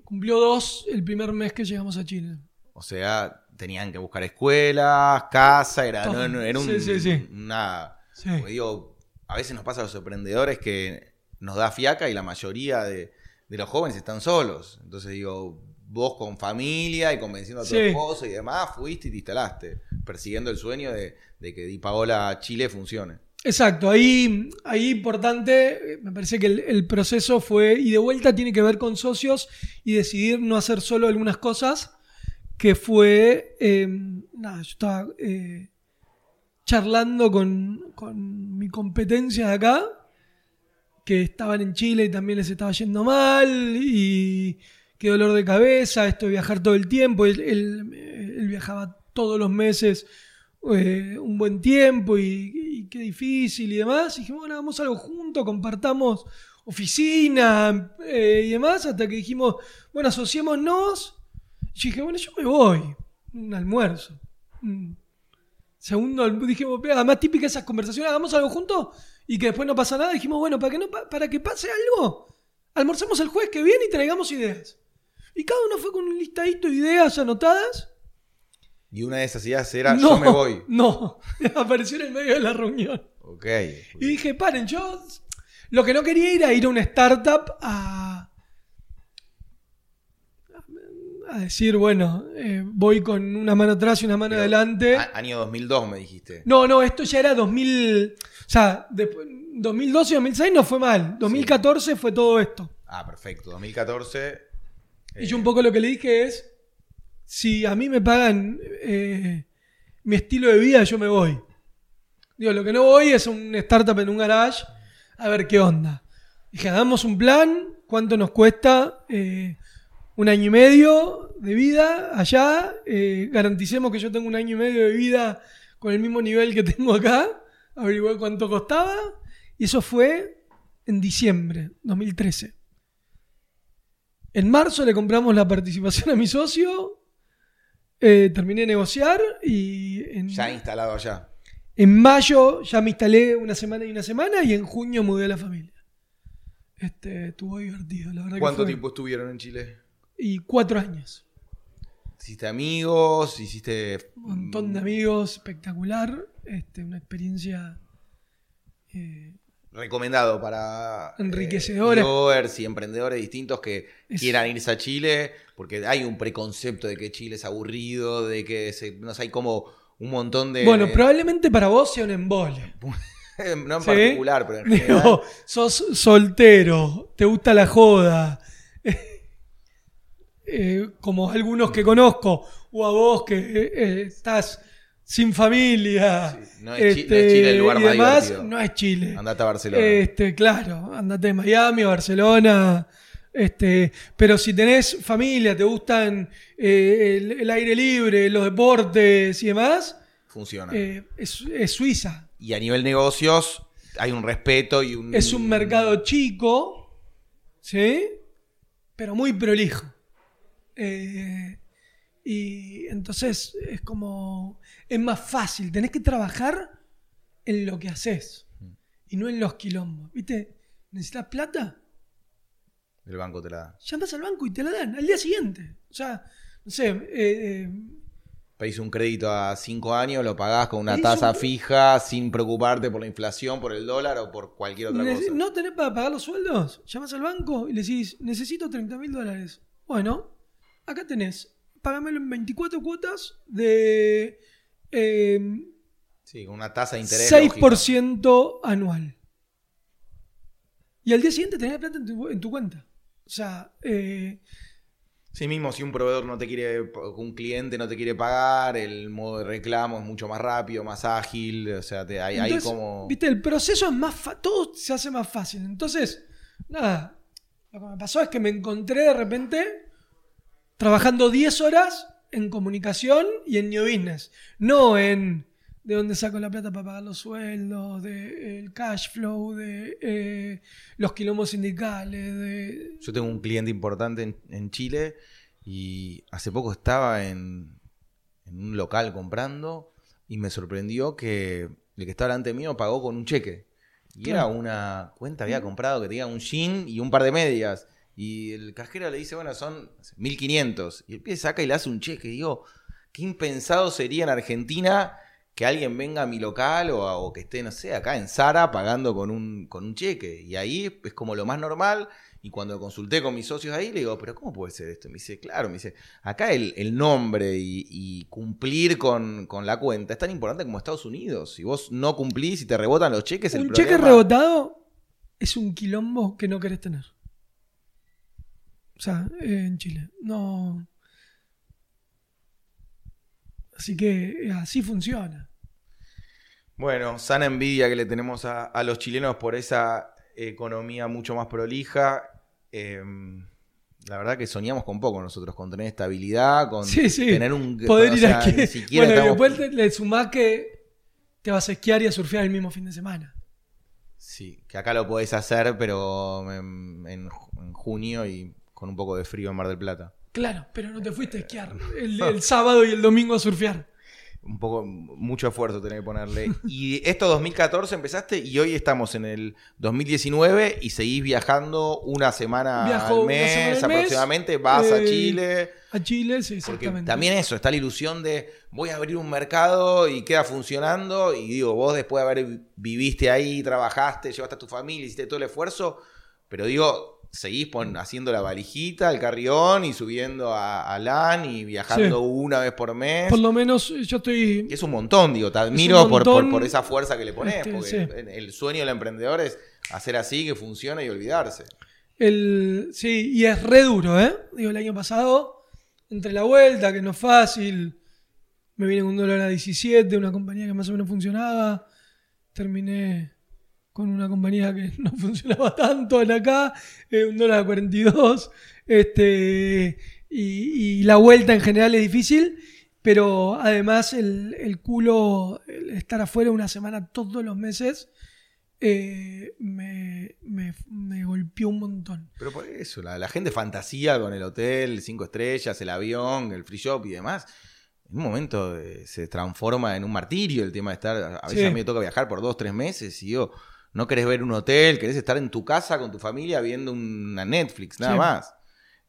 Cumplió dos el primer mes que llegamos a Chile. O sea, tenían que buscar escuelas, casa, era, no, no, era un, Sí, sí, sí. una... Sí. porque digo, a veces nos pasa a los emprendedores que nos da fiaca y la mayoría de, de los jóvenes están solos. Entonces digo, vos con familia y convenciendo a tu Sí. esposo y demás, fuiste y te instalaste, persiguiendo el sueño de, de que Di Paola Chile funcione. Exacto, ahí, ahí importante, eh, me parece que el, el proceso fue, y de vuelta tiene que ver con socios y decidir no hacer solo algunas cosas, que fue, eh, nada, yo estaba eh, charlando con, con mi competencia de acá, que estaban en Chile y también les estaba yendo mal, y qué dolor de cabeza, esto de viajar todo el tiempo, él, él- viajaba todos los meses eh, un buen tiempo y, qué difícil y demás. Y dijimos, bueno, hagamos algo juntos, compartamos oficina eh, y demás, hasta que dijimos, bueno, asociémonos. Y dije, bueno, yo me voy, un almuerzo. Un segundo, dijimos, "Pero además típica esas conversaciones, hagamos algo juntos y que después no pasa nada. Dijimos, bueno, para que, no, pa- para que pase algo, almorcemos el jueves que viene y traigamos ideas. Y cada uno fue con un listadito de ideas anotadas. Y una de esas ideas era, yo me voy. No, apareció en el medio de la reunión. Ok. Y dije, paren, yo lo que no quería era ir a una startup a, a decir, bueno, eh, voy con una mano atrás y una mano Pero, adelante. año 2002 me dijiste. No, no, esto ya era 2000, o sea, después, 2012 y 2006 no fue mal, 2014 fue todo esto. Ah, perfecto. 2014. Y yo un poco lo que le dije es, si a mí me pagan eh, mi estilo de vida, yo me voy. Digo, lo que no voy es un startup en un garage a ver qué onda. Dije, hagamos un plan, cuánto nos cuesta eh, un año y medio de vida allá, eh, garanticemos que yo tengo un año y medio de vida con el mismo nivel que tengo acá, averigué cuánto costaba, y eso fue en diciembre 2013. En marzo le compramos la participación a mi socio, eh, terminé de negociar y en, Ya instalado allá. en mayo ya me instalé una semana y una semana y en junio mudé a la familia. Este, estuvo divertido, la verdad que ¿Cuánto fue- tiempo estuvieron en Chile? Y cuatro años. ¿Hiciste amigos? ¿Hiciste...? Un montón de amigos, espectacular. Este, una experiencia eh, recomendado para eh, viewers y emprendedores distintos que Es- quieran irse a Chile, porque hay un preconcepto de que Chile es aburrido, de que se- no sé, hay como un montón de... Bueno, probablemente para vos sea un embole. no en ¿Sí? particular, pero en general. Digo, sos soltero, te gusta la joda. Eh, como algunos que conozco, o a vos que eh, eh, estás sin familia. Sí, no, es no es Chile el lugar y más demás, divertido. no es Chile. Andate a Barcelona. Este, claro, andate a Miami o Barcelona. Este, pero si tenés familia, te gustan eh, el, el aire libre, los deportes y demás, Funciona. eh, es, es Suiza. y a nivel negocios hay un respeto y un... Es un mercado chico, ¿sí? Pero muy prolijo. Eh, y entonces es como. Es más fácil. Tenés que trabajar en lo que haces y no en los quilombos. ¿Viste? ¿Necesitas plata? El banco te la da. Llamas al banco y te la dan al día siguiente. O sea, no sé. eh, eh, Pedís un crédito a cinco años, lo pagás con una tasa un- fija sin preocuparte por la inflación, por el dólar o por cualquier otra cosa. ¿No tenés para pagar los sueldos? Llamas al banco y le decís, necesito 30 mil dólares. Bueno, acá tenés. Págamelo en 24 cuotas de eh, Sí, con una tasa de interés. lógica. 6% anual. Y al día siguiente tenés la plata en tu, en tu cuenta. O sea, eh, Sí mismo, si un proveedor no te quiere, un cliente no te quiere pagar, el modo de reclamo es mucho más rápido, más ágil, o sea, te, hay, hay como... viste, el proceso es más todo se hace más fácil. Entonces, nada, lo que me pasó es que me encontré de repente trabajando 10 horas en comunicación y en new business, no en de dónde saco la plata para pagar los sueldos, de el cash flow, de eh, los quilombos sindicales, de Yo tengo un cliente importante en, en Chile y hace poco estaba en, en un local comprando y me sorprendió que el que estaba delante mío pagó con un cheque. Y Claro. era una cuenta, había comprado que tenía un jean y un par de medias. Y el cajero le dice, bueno, son 1500. Y el pie saca y le hace un cheque. Y digo, qué impensado sería en Argentina que alguien venga a mi local o, o que esté, no sé, acá en Sara pagando con un, con un cheque. Y ahí es como lo más normal. Y cuando consulté con mis socios ahí, le digo, pero ¿cómo puede ser esto? Y me dice, claro, me dice, acá el, el nombre y, y cumplir con, con la cuenta es tan importante como Estados Unidos. Si vos no cumplís y te rebotan los cheques, el un cheque problema- rebotado es un quilombo que no querés tener. O sea, en Chile. No. Así que eh, así funciona. Bueno, sana envidia que le tenemos a, a los chilenos por esa economía mucho más prolija. Eh, la verdad que soñamos con poco nosotros, con tener estabilidad, con Sí, sí. tener un... Poder ir sea, aquí. ni siquiera Bueno, y después le sumás que te vas a esquiar y a surfear el mismo fin de semana. Sí, que acá lo podés hacer, pero en, en ju- en junio y con un poco de frío en Mar del Plata. Claro, pero no te fuiste a esquiar el, el sábado y el domingo a surfear. Un poco, mucho esfuerzo tenés que ponerle. Y esto 2014 empezaste y hoy estamos en el 2019 y seguís viajando una semana Viajo al una mes semana al mes, aproximadamente. Vas a eh, Chile. A Chile, sí, Porque exactamente. también eso, está la ilusión de voy a abrir un mercado y queda funcionando. Y digo, vos después de haber viviste ahí, trabajaste, llevaste a tu familia, hiciste todo el esfuerzo. Pero digo, seguís pon- haciendo la valijita, el carrión y subiendo a, a LAN y viajando Sí. una vez por mes. Por lo menos eh, yo estoy es un montón, digo, te admiro por, por, esa fuerza que le pones. este, porque sí. el, el sueño del emprendedor es hacer así, que funcione y olvidarse. El, sí, y es re duro, ¿eh? Digo, el año pasado, entre la vuelta, que no es fácil, me vine con un dólar a 17, una compañía que más o menos funcionaba, terminé con una compañía que no funcionaba tanto en acá, eh, un dólar a 42, este, y, y la vuelta en general es difícil, pero además el, el culo, el estar afuera una semana todos los meses, eh, me, me- me golpeó un montón. Pero por eso, la, la gente fantasía con el hotel, cinco estrellas, el avión, el free shop y demás. En un momento eh, se transforma en un martirio el tema de estar. A veces Sí. a mí me toca viajar por dos, tres meses y digo, no querés ver un hotel, querés estar en tu casa con tu familia viendo una Netflix, nada Sí. más.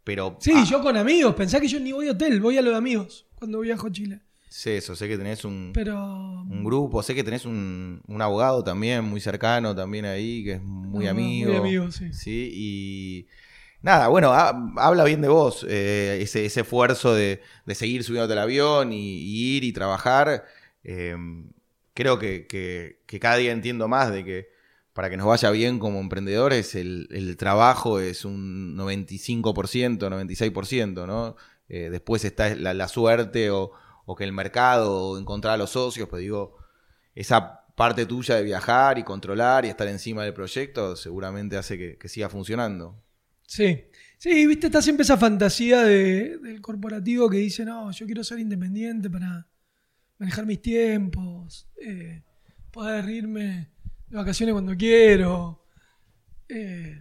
Pero. Sí, ah, yo con amigos, pensá que yo ni voy a hotel, voy a lo de amigos cuando viajo a Chile. Sé eso, sé que tenés un, Pero. un grupo, sé que tenés un, un abogado también muy cercano también ahí, que es muy No, amigo. Muy amigo, sí. Sí, y nada, bueno, ha- habla bien de vos, eh, ese, ese esfuerzo de, de seguir subiéndote al avión y, y ir y trabajar. eh, creo que, que- que cada día entiendo más de que para que nos vaya bien como emprendedores, el, el trabajo es un 95%, 96%, ¿no? Eh, después está la, la suerte o, o que el mercado, o encontrar a los socios, pues digo, esa parte tuya de viajar y controlar y estar encima del proyecto seguramente hace que, siga funcionando. Sí, sí, viste, está siempre esa fantasía de- del corporativo que dice, no, yo quiero ser independiente para manejar mis tiempos, eh, poder irme de vacaciones cuando quiero. Eh,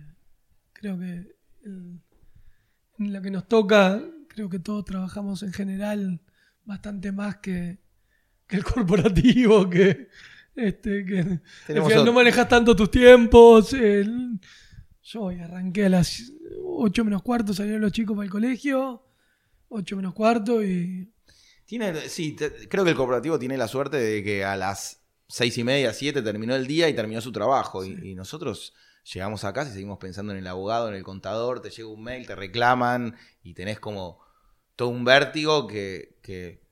creo que el- en lo que nos toca, creo que todos trabajamos en general bastante más que, que el corporativo, que, este, que al no manejas tanto tus tiempos. el- yo hoy arranqué a las 8 menos cuarto, salieron los chicos para el colegio, 8 menos cuarto y... Tiene, sí, te- creo que el corporativo tiene la suerte de que a las seis y media, siete terminó el día y terminó su trabajo. Y, y nosotros llegamos a casa y seguimos pensando en el abogado, en el contador, te llega un mail, te reclaman y tenés como todo un vértigo que, que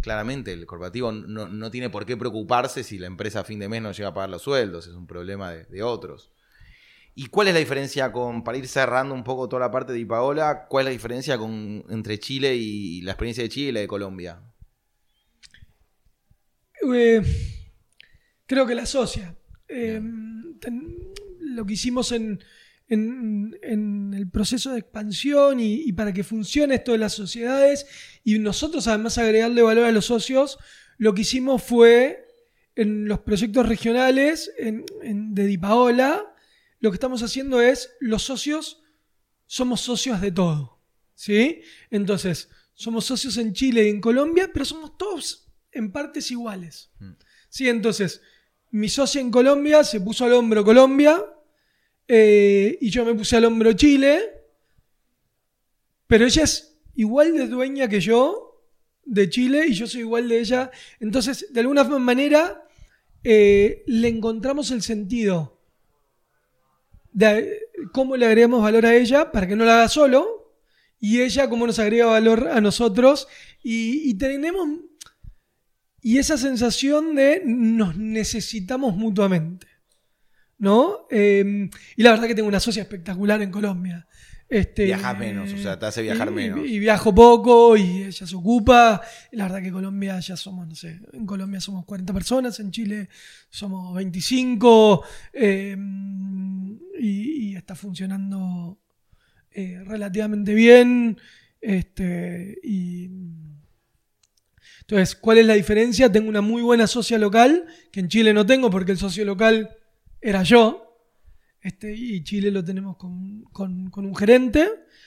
claramente el corporativo no, no tiene por qué preocuparse si la empresa a fin de mes no llega a pagar los sueldos, es un problema de, de otros. ¿Y cuál es la diferencia con, para ir cerrando un poco toda la parte de Ipaola, cuál es la diferencia con, entre Chile y la experiencia de Chile y la de Colombia? Eh, creo que la asocia. Eh, ten- lo que hicimos en, en- en el proceso de expansión y, y para que funcione esto de las sociedades y nosotros además agregarle valor a los socios, lo que hicimos fue en los proyectos regionales en, en- de Dipaola, lo que estamos haciendo es los socios somos socios de todo. ¿Sí? Entonces, somos socios en Chile y en Colombia, pero somos todos en partes iguales. Mm. Sí, entonces, mi socia en Colombia se puso al hombro Colombia eh, y yo me puse al hombro Chile, pero ella es igual de dueña que yo de Chile y yo soy igual de ella. Entonces, de alguna manera, eh, le encontramos el sentido de eh, cómo le agregamos valor a ella para que no la haga solo y ella cómo nos agrega valor a nosotros y tenemos y esa sensación de nos necesitamos mutuamente ¿no? Eh, y la verdad que tengo una socia espectacular en Colombia este, Viajas menos, o sea, te hace viajar y- menos. y viajo poco y ella se ocupa. La verdad que Colombia ya somos, no sé, en Colombia somos 40 personas, en Chile somos 25 eh, y, y está funcionando eh, relativamente bien. Este, y, entonces, ¿cuál es la diferencia? Tengo una muy buena socia local, que en Chile no tengo porque el socio local era yo. Este, y Chile lo tenemos con, con- con un gerente.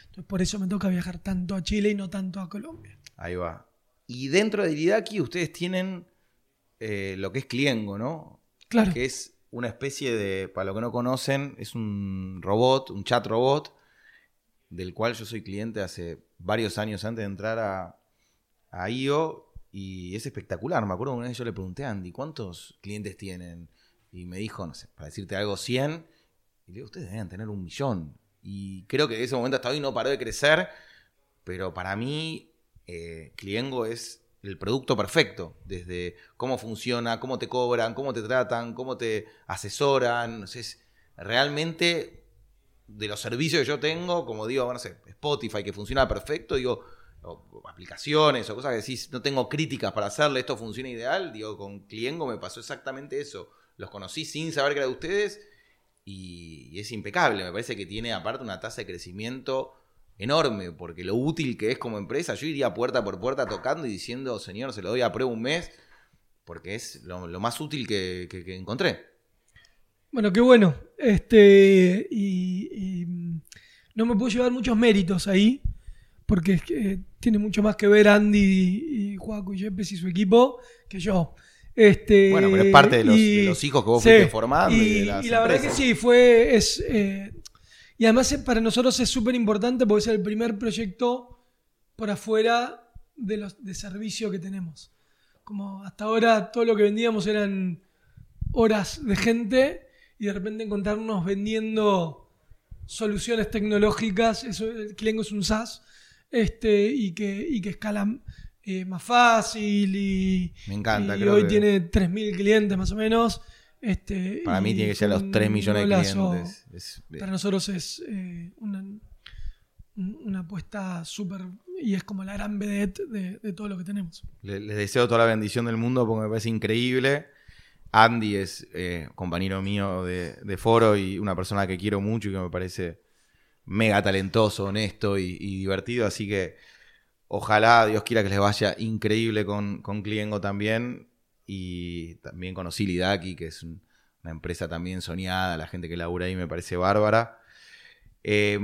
Entonces, por eso me toca viajar tanto a Chile y no tanto a Colombia. Ahí va. Y dentro de Iridaki ustedes tienen eh, lo que es Cliengo, ¿no? Claro. Que es una especie de, para los que no conocen, es un robot, un chat robot, del cual yo soy cliente hace varios años antes de entrar a, a IO y es espectacular. Me acuerdo que una vez yo le pregunté a Andy, ¿cuántos clientes tienen? Y me dijo, no sé, para decirte algo, 100. Y le digo, ustedes deberían tener un millón. Y creo que de ese momento hasta hoy no paró de crecer, pero para mí eh, Cliengo es el producto perfecto, desde cómo funciona, cómo te cobran, cómo te tratan, cómo te asesoran. no sé, es realmente de los servicios que yo tengo, como digo, no sé, Spotify que funciona perfecto, digo, o, aplicaciones o cosas que decís, no tengo críticas para hacerle, esto funciona ideal, digo, con Cliengo me pasó exactamente eso. Los conocí sin saber que era de ustedes y, es impecable, me parece que tiene aparte una tasa de crecimiento enorme, porque lo útil que es como empresa, yo iría puerta por puerta tocando y diciendo, señor, se lo doy a prueba un mes, porque es lo, más útil que, que- encontré. Bueno, qué bueno. Este, y, y, mm, no me puedo llevar muchos méritos ahí, porque es que, eh, tiene mucho más que ver Andy y, Juaco y Yepes y su equipo que yo. Este, Bueno, pero es parte de los, y- de los hijos que vos sí, fuiste formando y, y, de las y la verdad que sí, fue. Es, eh, y además eh, para nosotros es súper importante porque es el primer proyecto por afuera de los de servicio que tenemos. Como hasta ahora todo lo que vendíamos eran horas de gente y de repente encontrarnos vendiendo soluciones tecnológicas, eso el Cliengo es un SaaS, este, y que, y que escalan eh, más fácil y, Me encanta, y creo hoy que- tiene 3.000 clientes más o menos. Este, Para mí tiene que ser los fue 3 un millones de clientes. Es- Para nosotros es eh, una- una apuesta súper. Y es como la gran vedette de, todo lo que tenemos. Les, deseo toda la bendición del mundo porque me parece increíble. Andy es eh, compañero mío de, foro y una persona que quiero mucho y que me parece mega talentoso, honesto y, divertido. Así que ojalá Dios quiera que les vaya increíble con, con Cliengo también. Y también con Osilidaki, que es una empresa también soñada. La gente que labura ahí me parece bárbara. Eh,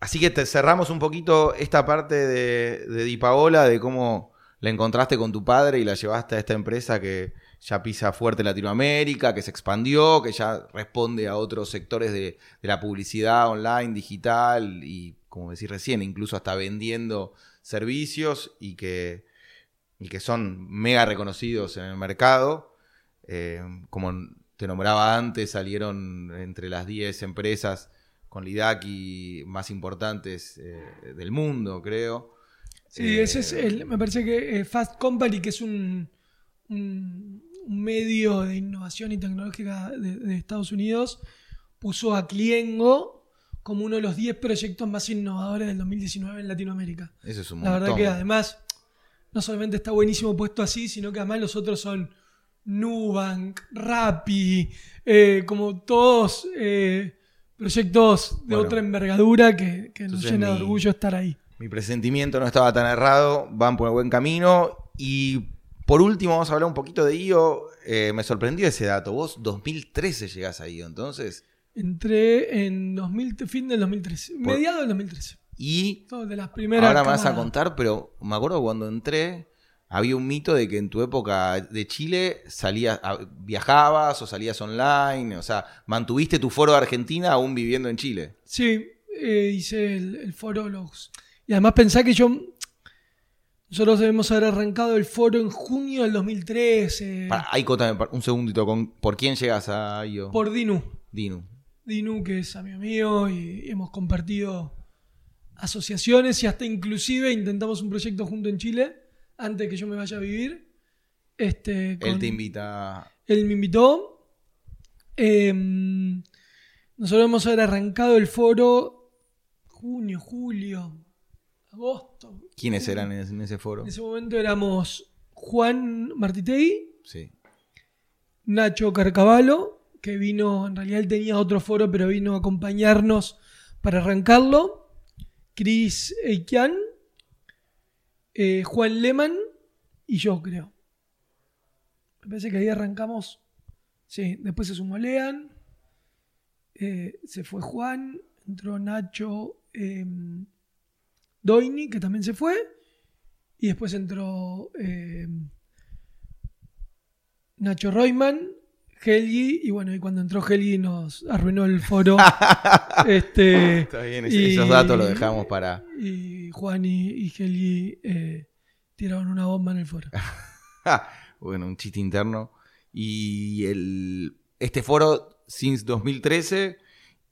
Así que te cerramos un poquito esta parte de, de Di Paola, de cómo la encontraste con tu padre y la llevaste a esta empresa que ya pisa fuerte en Latinoamérica, que se expandió, que ya responde a otros sectores de, la publicidad online, digital y, como decís recién, incluso hasta vendiendo servicios y que, y que son mega reconocidos en el mercado. Eh, como te nombraba antes, salieron entre las 10 empresas con Lidaki más importantes eh, del mundo, creo. Sí, ese es el, me parece que eh, Fast Company, que es un, un, medio de innovación y tecnológica de, Estados Unidos, puso a Cliengo como uno de los 10 proyectos más innovadores del 2019 en Latinoamérica. Eso es un La verdad que además, no solamente está buenísimo puesto así, sino que además los otros son Nubank, Rappi, eh, como todos proyectos de otra envergadura que, nos llena de orgullo estar ahí. Mi presentimiento no estaba tan errado, van por el buen camino. Y por último, vamos a hablar un poquito de IO. Eh, me sorprendió ese dato. Vos 2013 llegás a IO, entonces. Entré en 2000, fin del 2013, mediado del 2013. Y de las primeras ahora me vas a contar, pero me acuerdo cuando entré, había un mito de que en tu época de Chile salías, viajabas o salías online, o sea, mantuviste tu foro de Argentina aún viviendo en Chile. Sí, eh, hice el, foro los... Y además pensá que yo... Nosotros debemos haber arrancado el foro en junio del 2013. ahí un segundito, ¿por quién llegas a IO? Por Dinu. Dinu. Dinu, que es amigo mío y hemos compartido asociaciones y hasta inclusive intentamos un proyecto junto en Chile antes que yo me vaya a vivir. Este, él te invita. Él me invitó. Em, nosotros hemos haber arrancado el foro junio, julio, agosto. ¿Quiénes eran en ese foro? En ese momento éramos Juan Martitei, sí. Nacho Carcavalo, que vino, en realidad él tenía otro foro, pero vino a acompañarnos para arrancarlo. Chris Eikian eh, Juan Lehmann y yo, creo. Me parece que ahí arrancamos. Sí, después se sumó Lean. Eh, se fue Juan. Entró Nacho em, Doini, que también se fue. Y después entró em, Nacho Royman, Helgi, y bueno, y cuando entró Helgi nos arruinó el foro. este, Está bien, esos datos los dejamos para. Y Juan y, Helgi eh, tiraron una bomba en el foro. bueno, un chiste interno. Y el, este foro, since 2013,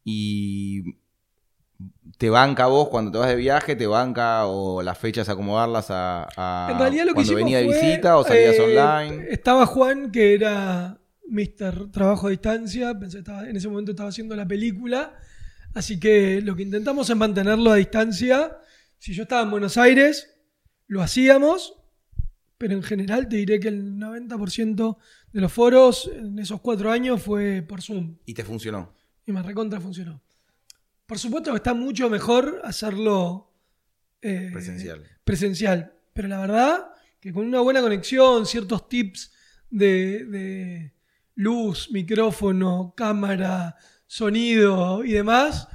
y te banca vos cuando te vas de viaje, te banca o las fechas acomodarlas a, a en realidad lo cuando que venía de visita o salías eh, online. Estaba Juan, que era Mr. Trabajo a Distancia, pensé estaba, en ese momento estaba haciendo la película, así que lo que intentamos es mantenerlo a distancia. Si yo estaba en Buenos Aires, lo hacíamos, pero en general te diré que el 90% de los foros en esos cuatro años fue por Zoom. Y te funcionó. Y me recontra funcionó. Por supuesto que está mucho mejor hacerlo eh, presencial. presencial, pero la verdad que con una buena conexión, ciertos tips de luz, micrófono, cámara, sonido y demás,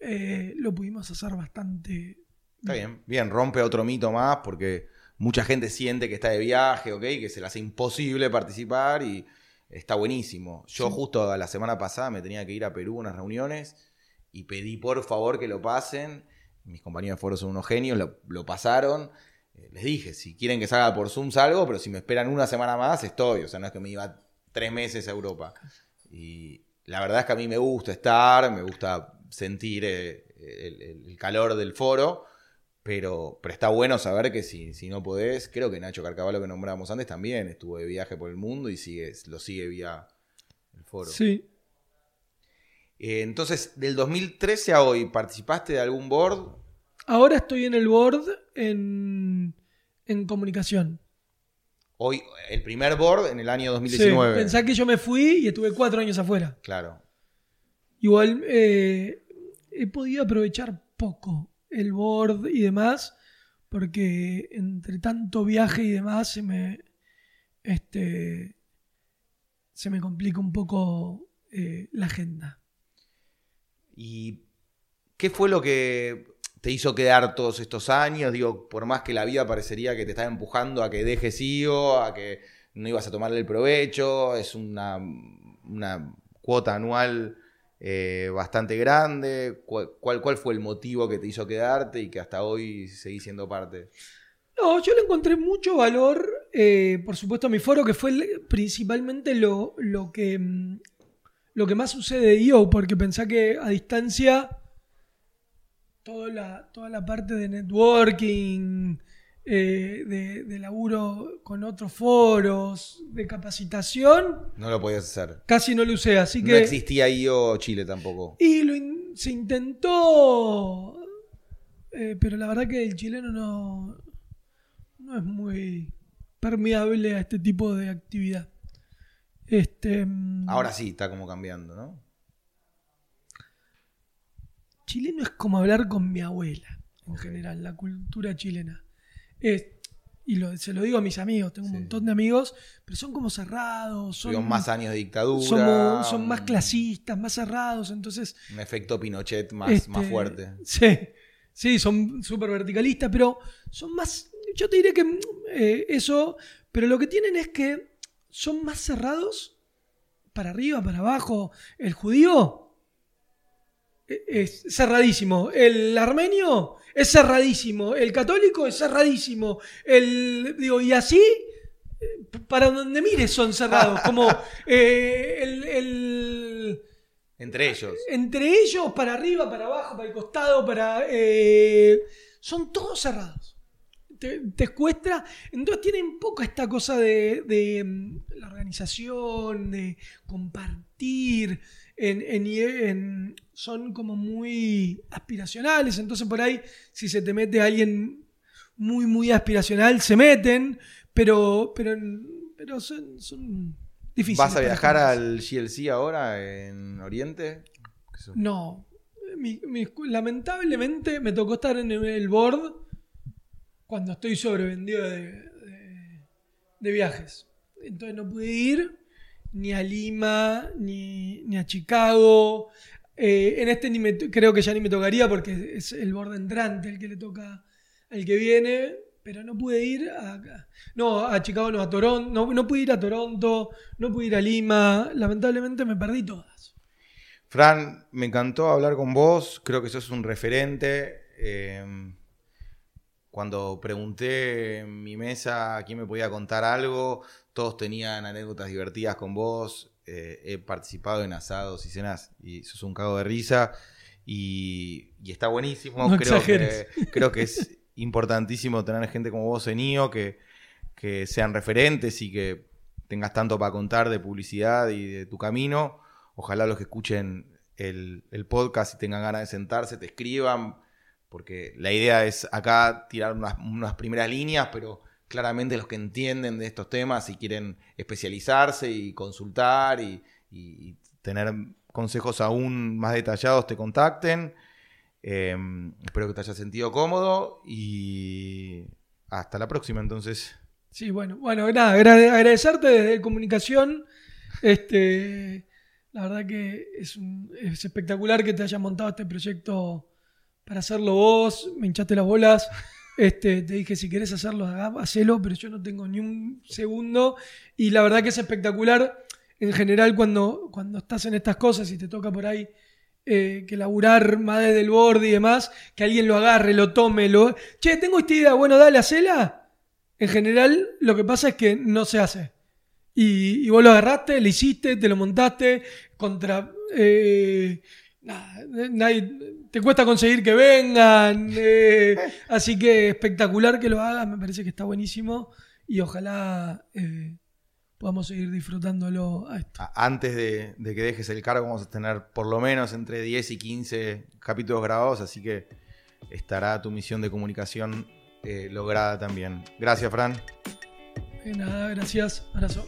eh, lo pudimos hacer bastante. Está bien, bien, rompe otro mito más porque mucha gente siente que está de viaje, ¿ok? Que se le hace imposible participar y está buenísimo. Yo justo la semana pasada me tenía que ir a Perú a unas reuniones y pedí por favor que lo pasen. Mis compañeros de foro son unos genios, lo, pasaron. Eh, les dije, si quieren que salga por Zoom salgo, pero si me esperan una semana más estoy. O sea, no es que me iba tres meses a Europa. Y la verdad es que a mí me gusta estar, me gusta sentir eh, el, calor del foro, pero, pero está bueno saber que si, si no podés, creo que Nacho Carcavalo que nombramos antes también estuvo de viaje por el mundo y sigue, lo sigue vía el foro. Sí. Eh, entonces, del 2013 a hoy, ¿participaste de algún board? ahora estoy en el board en, en comunicación. Hoy, el primer board en el año Sí, 2019. pensá que yo me fui y estuve cuatro años afuera. Claro. Igual eh, he podido aprovechar poco el board y demás, porque entre tanto viaje y demás se me, este, se me complica un poco eh, la agenda. ¿Y qué fue lo que te hizo quedar todos estos años? Digo, por más que la vida parecería que te estaba empujando a que dejes IO, a que no ibas a tomarle el provecho, es una, una cuota anual eh, bastante grande. ¿Cuál, cuál, fue el motivo que te hizo quedarte y que hasta hoy seguís siendo parte? No, yo le encontré mucho valor, eh, por supuesto, a mi foro, que fue principalmente lo, lo que, mm, lo que más sucede de IO, porque pensá que a distancia toda la, toda la parte de networking, eh, de, de laburo con otros foros, de capacitación, No lo podías hacer. casi no lo usé, así No que... existía IO Chile tampoco. Y lo in- se intentó, eh, pero la verdad que el chileno no, no es muy permeable a este tipo de actividad. Este, mm, Ahora sí, está como cambiando, ¿no? chileno es como hablar con mi abuela, en general, la cultura chilena. Es- y lo- se lo digo a mis amigos, tengo un Sí. montón de amigos, pero son como cerrados, son, Tuvimos más años de dictadura. somos- son más un- clasistas, más cerrados, entonces Un efecto Pinochet más, Este, más fuerte. Sí, sí, son súper verticalistas, pero son más. Yo te diré que mm, eh, eso, pero lo que tienen es que son más cerrados para arriba, para abajo. El judío eh, es cerradísimo. El armenio es cerradísimo. El católico es cerradísimo. El, digo, y así. eh, Para donde mires son cerrados. Como eh, el- el, Entre ellos. entre ellos, para arriba, para abajo, para el costado, para. eh, son todos cerrados. Te, te cuesta. Entonces tienen poco esta cosa de, de, mm, la organización, de compartir. En, en- en- son como muy aspiracionales. Entonces, por ahí, si se te mete alguien muy, muy aspiracional, se meten. Pero, pero, pero son, son difíciles. ¿Vas a viajar al GLC ahora en Oriente? No. Mi- mi- lamentablemente me tocó estar en el board cuando estoy sobrevendido de, de- viajes. Entonces no pude ir ni a Lima, ni, ni a Chicago. Eh, en este ni me creo que ya ni me tocaría porque es el board entrante el que le toca al que viene. Pero no pude ir a, no, a Chicago, no, a Toronto. No, no pude ir a Toronto, no pude ir a Lima. Lamentablemente me perdí todas. Fran, me encantó hablar con vos. Creo que sos un referente. Eh, cuando pregunté en mi mesa a quién me podía contar algo, todos tenían anécdotas divertidas con vos. Eh, he participado en asados y cenas y sos un cago de risa. Y, y está buenísimo. No creo, exageres. que, creo que es importantísimo tener gente como vos en IO que, que sean referentes y que tengas tanto para contar de publicidad y de tu camino. Ojalá los que escuchen el, el podcast y tengan ganas de sentarse, te escriban, porque la idea es acá tirar unas, unas primeras líneas, pero claramente los que entienden de estos temas y quieren especializarse y consultar y, y tener consejos aún más detallados, te contacten. Eh, espero que te hayas sentido cómodo y hasta la próxima entonces. Sí, bueno, bueno, nada, agrade- agradecerte desde comunicación. Este, la verdad que es, un- es espectacular que te hayas montado este proyecto para hacerlo vos. Me hinchaste las bolas. Este, te dije, si querés hacerlo, hacelo, pero yo no tengo ni un segundo. Y la verdad que es espectacular en general cuando, cuando estás en estas cosas y te toca por ahí eh, que laburar más desde el borde y demás, que alguien lo agarre, lo tome, lo... Che, tengo esta idea, bueno, dale, hacela. En general, lo que pasa es que no se hace. Y, vos lo agarraste, lo hiciste, te lo montaste contra... eh, nada, nadie- te cuesta conseguir que vengan. eh, así que espectacular que lo hagas, me parece que está buenísimo. Y ojalá eh, podamos seguir disfrutándolo a esto. Antes de, de que dejes el cargo vamos a tener por lo menos entre 10 y 15 capítulos grabados, así que estará tu misión de comunicación eh, lograda también. Gracias, Fran. nada, gracias. Abrazo.